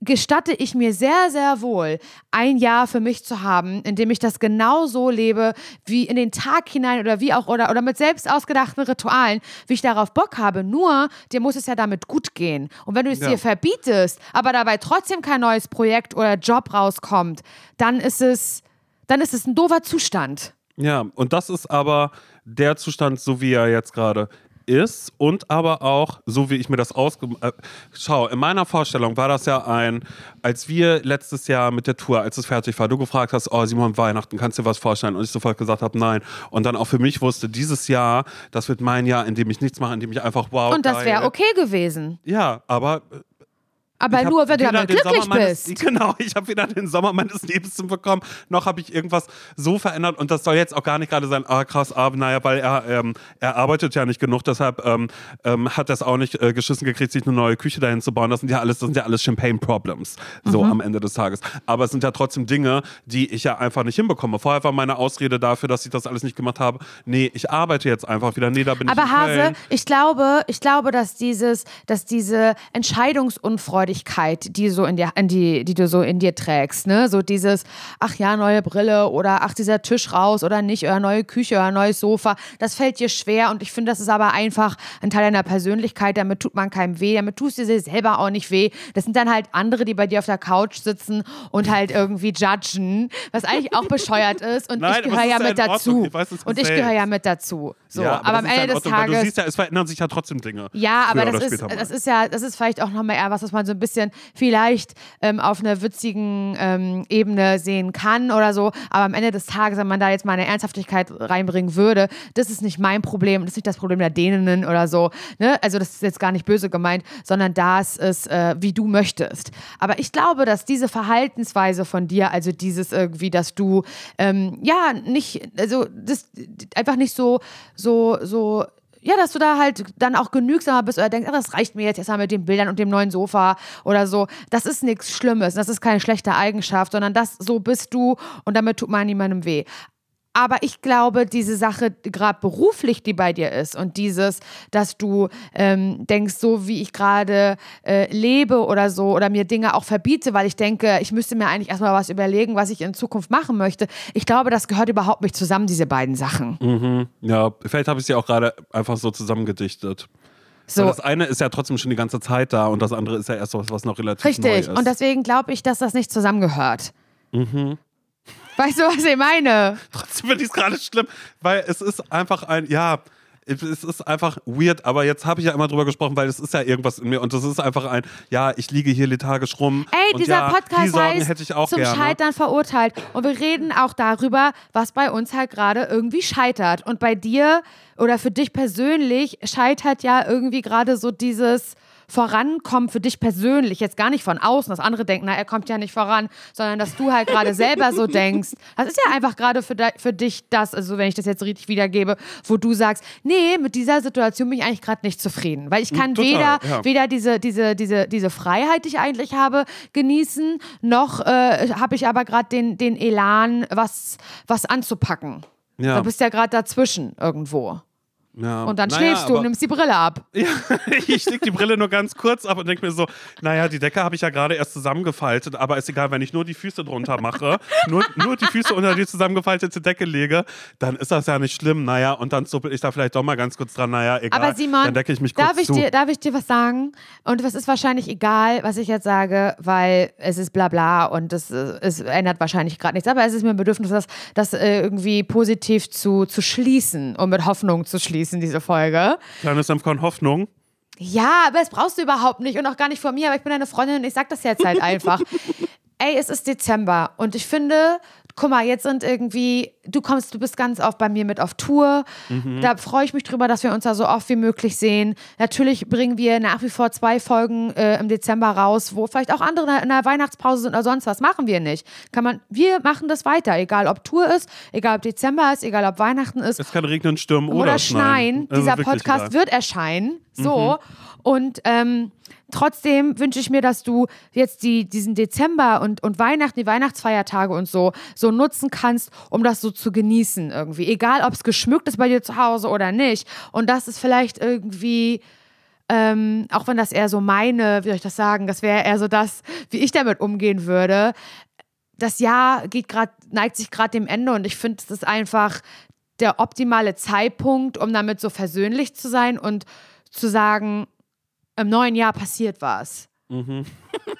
[SPEAKER 2] gestatte ich mir sehr, sehr wohl, ein Jahr für mich zu haben, in dem ich das genau so lebe, wie in den Tag hinein oder wie auch, oder, oder mit selbst ausgedachten Ritualen, wie ich darauf Bock habe. Nur, dir muss es ja damit gut gehen. Und wenn du es
[SPEAKER 1] Ja.
[SPEAKER 2] dir verbietest, aber dabei trotzdem kein neues Projekt oder Job rauskommt, dann ist es, dann ist es ein doofer Zustand.
[SPEAKER 1] Ja, und das ist aber der Zustand, so wie er jetzt gerade ist und aber auch, so wie ich mir das ausge... Äh, schau, in meiner Vorstellung war das ja ein, als wir letztes Jahr mit der Tour, als es fertig war, du gefragt hast, oh Simon, Weihnachten, kannst du dir was vorstellen? Und ich sofort gesagt habe, nein. Und dann auch für mich wusste, dieses Jahr, das wird mein Jahr, in dem ich nichts mache, in dem ich einfach, wow,
[SPEAKER 2] Und das wäre okay gewesen.
[SPEAKER 1] Ja, aber
[SPEAKER 2] Aber nur, wenn du damit glücklich
[SPEAKER 1] meines,
[SPEAKER 2] bist.
[SPEAKER 1] Genau, ich habe weder den Sommer meines Lebens zu bekommen, noch habe ich irgendwas so verändert. Und das soll jetzt auch gar nicht gerade sein, ah krass, ah, naja, weil er, ähm, er arbeitet ja nicht genug, deshalb ähm, ähm, hat er es auch nicht äh, geschissen gekriegt, sich eine neue Küche dahin zu bauen. Das sind ja alles, das sind ja alles Champagne-Problems, so
[SPEAKER 2] Mhm.
[SPEAKER 1] am Ende des Tages. Aber es sind ja trotzdem Dinge, die ich ja einfach nicht hinbekomme. Vorher war meine Ausrede dafür, dass ich das alles nicht gemacht habe. Nee, ich arbeite jetzt einfach wieder. Nee, da bin
[SPEAKER 2] Aber
[SPEAKER 1] ich in
[SPEAKER 2] Hase,
[SPEAKER 1] Köln.
[SPEAKER 2] ich glaube, ich glaube, dass dieses, dass diese Entscheidungsunfreude, Freudigkeit, die so in dir, die, die du so in dir trägst, ne? So dieses, ach ja, neue Brille oder ach, dieser Tisch raus oder nicht, oder neue Küche oder neues Sofa, das fällt dir schwer und ich finde, das ist aber einfach ein Teil deiner Persönlichkeit, damit tut man keinem weh, damit tust du dir selber auch nicht weh. Das sind dann halt andere, die bei dir auf der Couch sitzen und halt irgendwie judgen, was eigentlich auch bescheuert ist und
[SPEAKER 1] Nein,
[SPEAKER 2] ich gehöre
[SPEAKER 1] aber
[SPEAKER 2] ja mit dazu.
[SPEAKER 1] Ich weiß, es
[SPEAKER 2] und ich gehöre ja mit dazu. So,
[SPEAKER 1] ja,
[SPEAKER 2] aber, am
[SPEAKER 1] ist ja
[SPEAKER 2] Ende
[SPEAKER 1] in
[SPEAKER 2] des
[SPEAKER 1] Ordnung,
[SPEAKER 2] Tages
[SPEAKER 1] Du siehst ja, es verändern sich ja trotzdem Dinge.
[SPEAKER 2] ja, aber das ist, das ist ja, das ist vielleicht auch nochmal eher was, was man so ein bisschen vielleicht ähm, auf einer witzigen ähm, Ebene sehen kann oder so. Aber am Ende des Tages, wenn man da jetzt mal eine Ernsthaftigkeit reinbringen würde, das ist nicht mein Problem, das ist nicht das Problem der Däninnen oder so. Ne? Also das ist jetzt gar nicht böse gemeint, sondern das ist, äh, wie du möchtest. Aber ich glaube, dass diese Verhaltensweise von dir, also dieses irgendwie, dass du ähm, ja nicht, also das einfach nicht so, so, so ja, dass du da halt dann auch genügsamer bist oder denkst, ach, das reicht mir jetzt erstmal mit den Bildern und dem neuen Sofa oder so. Das ist nichts Schlimmes, das ist keine schlechte Eigenschaft, sondern das, so bist du und damit tut man niemandem weh. Aber ich glaube, diese Sache, gerade beruflich, die bei dir ist und dieses, dass du ähm, denkst, so wie ich gerade äh, lebe oder so oder mir Dinge auch verbiete, weil ich denke, ich müsste mir eigentlich erstmal was überlegen, was ich in Zukunft machen möchte. Ich glaube, das gehört überhaupt nicht zusammen, diese beiden Sachen.
[SPEAKER 1] Ja, vielleicht habe ich sie auch gerade einfach so zusammengedichtet.
[SPEAKER 2] So.
[SPEAKER 1] Weil das eine ist ja trotzdem schon die ganze Zeit da und das andere ist ja erst was, was noch relativ neu
[SPEAKER 2] Richtig.
[SPEAKER 1] ist.
[SPEAKER 2] Und deswegen glaube ich, dass das nicht zusammengehört. Weißt du, was ich meine?
[SPEAKER 1] Trotzdem finde ich es gerade schlimm, weil es ist einfach ein, ja, es ist einfach weird, aber jetzt habe ich ja immer drüber gesprochen, weil es ist ja irgendwas in mir und das ist einfach ein, ja, ich liege hier lethargisch rum.
[SPEAKER 2] Ey,
[SPEAKER 1] und
[SPEAKER 2] dieser
[SPEAKER 1] ja, die
[SPEAKER 2] Podcast
[SPEAKER 1] Sorgen
[SPEAKER 2] heißt
[SPEAKER 1] hätte ich auch
[SPEAKER 2] zum
[SPEAKER 1] gerne.
[SPEAKER 2] Scheitern verurteilt. Und wir reden auch darüber, was bei uns halt gerade irgendwie scheitert. Und bei dir oder für dich persönlich scheitert ja irgendwie gerade so dieses Vorankommen für dich persönlich, jetzt gar nicht von außen, dass andere denken, na, er kommt ja nicht voran, sondern dass du halt gerade selber so denkst. Das ist ja einfach gerade für, für dich das, also wenn ich das jetzt richtig wiedergebe, wo du sagst, nee, mit dieser Situation bin ich eigentlich gerade nicht zufrieden, weil ich kann
[SPEAKER 1] Total,
[SPEAKER 2] weder,
[SPEAKER 1] ja.
[SPEAKER 2] weder diese, diese, diese, diese Freiheit, die ich eigentlich habe, genießen, noch äh, habe ich aber gerade den, den Elan, was, was anzupacken.
[SPEAKER 1] Ja.
[SPEAKER 2] Du bist ja gerade dazwischen irgendwo.
[SPEAKER 1] Ja.
[SPEAKER 2] Und dann
[SPEAKER 1] Naja,
[SPEAKER 2] schläfst du
[SPEAKER 1] aber-
[SPEAKER 2] und nimmst die Brille ab.
[SPEAKER 1] Ja, ich leg die Brille nur ganz kurz ab und denke mir so, naja, die Decke habe ich ja gerade erst zusammengefaltet, aber ist egal, wenn ich nur die Füße drunter mache, nur, nur die Füße unter die zusammengefaltete Decke lege, dann ist das ja nicht schlimm. Naja, und dann zuppel ich da vielleicht doch mal ganz kurz dran, naja, egal.
[SPEAKER 2] Aber Simon,
[SPEAKER 1] dann decke ich mich kurz
[SPEAKER 2] darf, ich
[SPEAKER 1] zu.
[SPEAKER 2] dir, darf ich dir was sagen? Und es ist wahrscheinlich egal, was ich jetzt sage, weil es ist bla bla und es, es ändert wahrscheinlich gerade nichts. Aber es ist mir ein Bedürfnis, das, das äh, irgendwie positiv zu, zu schließen und mit Hoffnung zu schließen, diese Folge.
[SPEAKER 1] Kleines Senfkorn Hoffnung.
[SPEAKER 2] Ja, aber das brauchst du überhaupt nicht und auch gar nicht von mir, aber ich bin deine Freundin und ich sag das jetzt halt einfach. Ey, es ist Dezember und ich finde, guck mal, jetzt sind irgendwie, du kommst, du bist ganz oft bei mir mit auf Tour. Da freue ich mich drüber, dass wir uns da so oft wie möglich sehen. Natürlich bringen wir nach wie vor zwei Folgen äh, im Dezember raus, wo vielleicht auch andere in der Weihnachtspause sind oder sonst was. Machen wir nicht. Kann man, wir machen das weiter, egal ob Tour ist, egal ob Dezember ist, egal ob Weihnachten ist
[SPEAKER 1] Es kann regnen, stürmen oder,
[SPEAKER 2] oder schneien.
[SPEAKER 1] Also
[SPEAKER 2] Dieser Podcast
[SPEAKER 1] egal.
[SPEAKER 2] wird erscheinen. So. Und ähm, trotzdem wünsche ich mir, dass du jetzt die, diesen Dezember und, und Weihnachten, die Weihnachtsfeiertage und so, so nutzen kannst, um das so zu genießen irgendwie. Egal, ob es geschmückt ist bei dir zu Hause oder nicht. Und das ist vielleicht irgendwie. Ähm, auch wenn das eher so meine, wie soll ich das sagen, das wäre eher so das, wie ich damit umgehen würde. Das Jahr geht grad, neigt sich gerade dem Ende und ich finde, es ist einfach der optimale Zeitpunkt, um damit so versöhnlich zu sein und zu sagen, im neuen Jahr passiert was.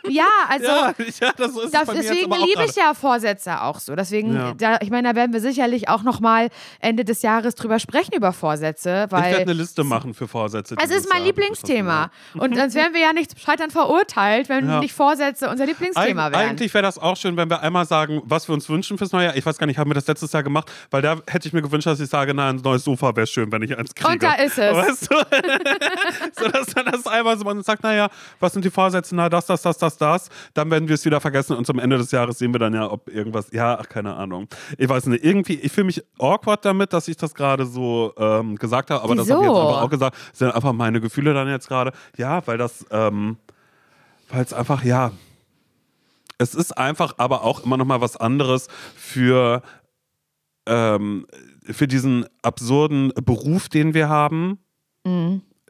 [SPEAKER 2] Ja, also
[SPEAKER 1] Ja, ja, das es
[SPEAKER 2] das, deswegen liebe ich ja Vorsätze auch so. Deswegen,
[SPEAKER 1] Ja.
[SPEAKER 2] da, ich meine, da werden wir sicherlich auch noch mal Ende des Jahres drüber sprechen über Vorsätze,
[SPEAKER 1] Ich werde
[SPEAKER 2] weil
[SPEAKER 1] eine Liste machen für Vorsätze.
[SPEAKER 2] es ist mein
[SPEAKER 1] Jahr.
[SPEAKER 2] Lieblingsthema. Und sonst wären wir ja nicht Scheitern verurteilt, wenn nicht Vorsätze unser Lieblingsthema
[SPEAKER 1] Eig
[SPEAKER 2] wären.
[SPEAKER 1] eigentlich wäre das auch schön, wenn wir einmal sagen, was wir uns wünschen fürs neue Jahr. Ich weiß gar nicht, haben wir das letztes Jahr gemacht? Weil da hätte ich mir gewünscht, dass ich sage, na, ein neues Sofa wäre schön, wenn ich eins kriege.
[SPEAKER 2] Und da ist es.
[SPEAKER 1] Weißt du? so, dass man das einmal so man sagt, naja, was sind die Vorsätze? Na, das, das, das, das, das. Dann werden wir es wieder vergessen und zum Ende des Jahres sehen wir dann ja, ob irgendwas, ja, ach, keine Ahnung. Ich weiß nicht, irgendwie, ich fühle mich awkward damit, dass ich das gerade so ähm, gesagt habe, aber das habe ich jetzt
[SPEAKER 2] Wieso?
[SPEAKER 1] einfach auch gesagt. Das sind einfach meine Gefühle dann jetzt gerade. Ja, weil das, ähm, weil es einfach, ja, es ist einfach aber auch immer noch mal was anderes für, ähm, für diesen absurden Beruf, den wir haben.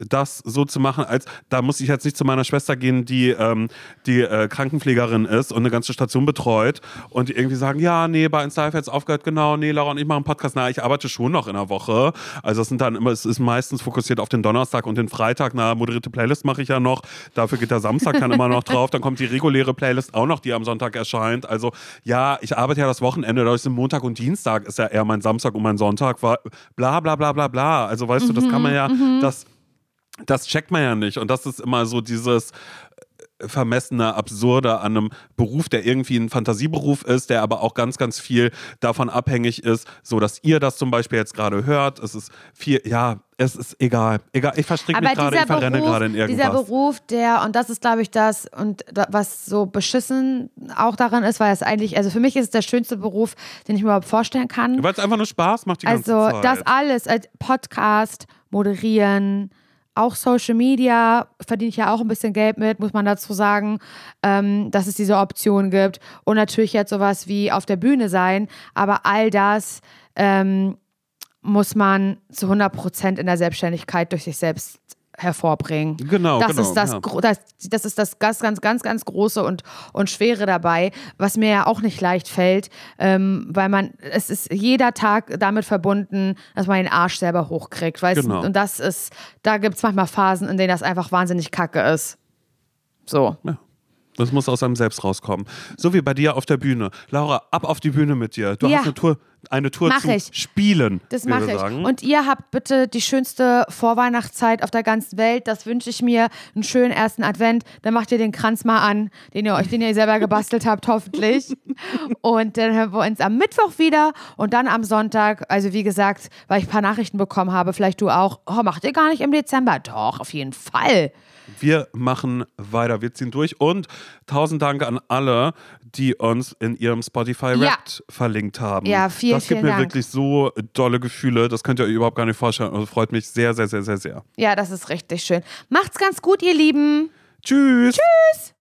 [SPEAKER 1] Das so zu machen, als da muss ich jetzt nicht zu meiner Schwester gehen, die, ähm, die äh, Krankenpflegerin ist und eine ganze Station betreut und die irgendwie sagen, ja, nee, bei uns Live jetzt aufgehört, genau, nee, Laura und ich machen einen Podcast. Na, ich arbeite schon noch in der Woche. Also es sind dann immer, es ist meistens fokussiert auf den Donnerstag und den Freitag. Na, moderierte Playlist mache ich ja noch. Dafür geht der Samstag dann immer noch drauf. Dann kommt die reguläre Playlist auch noch, die am Sonntag erscheint. Also ja, ich arbeite ja das Wochenende, dadurch sind Montag und Dienstag ist ja eher mein Samstag und mein Sonntag. War bla bla bla bla bla. Also weißt du, das kann man ja, das das checkt man ja nicht. Und das ist immer so dieses äh, vermessene, absurde an einem Beruf, der irgendwie ein Fantasieberuf ist, der aber auch ganz, ganz viel davon abhängig ist, so dass ihr das zum Beispiel jetzt gerade hört. Es ist viel, ja, es ist egal. Egal, ich verstricke mich gerade, ich verrenne gerade in irgendwas.
[SPEAKER 2] Dieser Beruf, der, und das ist, glaube ich, das, und da, was so beschissen auch daran ist, weil es eigentlich, also für mich ist es der schönste Beruf, den ich mir überhaupt vorstellen kann.
[SPEAKER 1] Weil es einfach nur Spaß macht die ganze
[SPEAKER 2] Also
[SPEAKER 1] Zeit.
[SPEAKER 2] das alles, als Podcast, moderieren, auch Social Media verdiene ich ja auch ein bisschen Geld mit, muss man dazu sagen, ähm, dass es diese Option gibt. Und natürlich jetzt sowas wie auf der Bühne sein. Aber all das ähm, muss man zu 100 Prozent in der Selbstständigkeit durch sich selbst hervorbringen.
[SPEAKER 1] Genau,
[SPEAKER 2] das
[SPEAKER 1] genau,
[SPEAKER 2] Ist das,
[SPEAKER 1] ja.
[SPEAKER 2] das, das ist das ganz, ganz, ganz, ganz Große und, und Schwere dabei, was mir ja auch nicht leicht fällt, ähm, weil man, es ist jeder Tag damit verbunden, dass man den Arsch selber hochkriegt. Weißt?
[SPEAKER 1] Genau.
[SPEAKER 2] Und das ist, da gibt es manchmal Phasen, in denen das einfach wahnsinnig kacke ist. So.
[SPEAKER 1] Ja. Das muss aus einem selbst rauskommen. So wie bei dir auf der Bühne. Laura, ab auf die Bühne mit dir. Du
[SPEAKER 2] Ja.
[SPEAKER 1] hast eine Tour, eine Tour
[SPEAKER 2] Mach
[SPEAKER 1] zu
[SPEAKER 2] ich.
[SPEAKER 1] spielen.
[SPEAKER 2] Das mache ich.
[SPEAKER 1] Sagen.
[SPEAKER 2] Und ihr habt bitte die schönste Vorweihnachtszeit auf der ganzen Welt. Das wünsche ich mir. Einen schönen ersten Advent. Dann macht ihr den Kranz mal an, den ihr euch, den ihr selber gebastelt habt, hoffentlich. Und dann hören wir uns am Mittwoch wieder und dann am Sonntag. Also wie gesagt, weil ich ein paar Nachrichten bekommen habe, vielleicht du auch. Oh, macht ihr gar nicht im Dezember? Doch, auf jeden Fall.
[SPEAKER 1] Wir machen weiter, wir ziehen durch und tausend Dank an alle, die uns in ihrem Spotify
[SPEAKER 2] Ja.
[SPEAKER 1] Wrapped verlinkt haben.
[SPEAKER 2] Ja, vielen,
[SPEAKER 1] Das gibt
[SPEAKER 2] vielen
[SPEAKER 1] mir
[SPEAKER 2] Dank.
[SPEAKER 1] wirklich so dolle Gefühle, das könnt ihr euch überhaupt gar nicht vorstellen. Also freut mich sehr, sehr, sehr, sehr, sehr.
[SPEAKER 2] Ja, das ist richtig schön. Macht's ganz gut, ihr Lieben.
[SPEAKER 1] Tschüss.
[SPEAKER 2] Tschüss.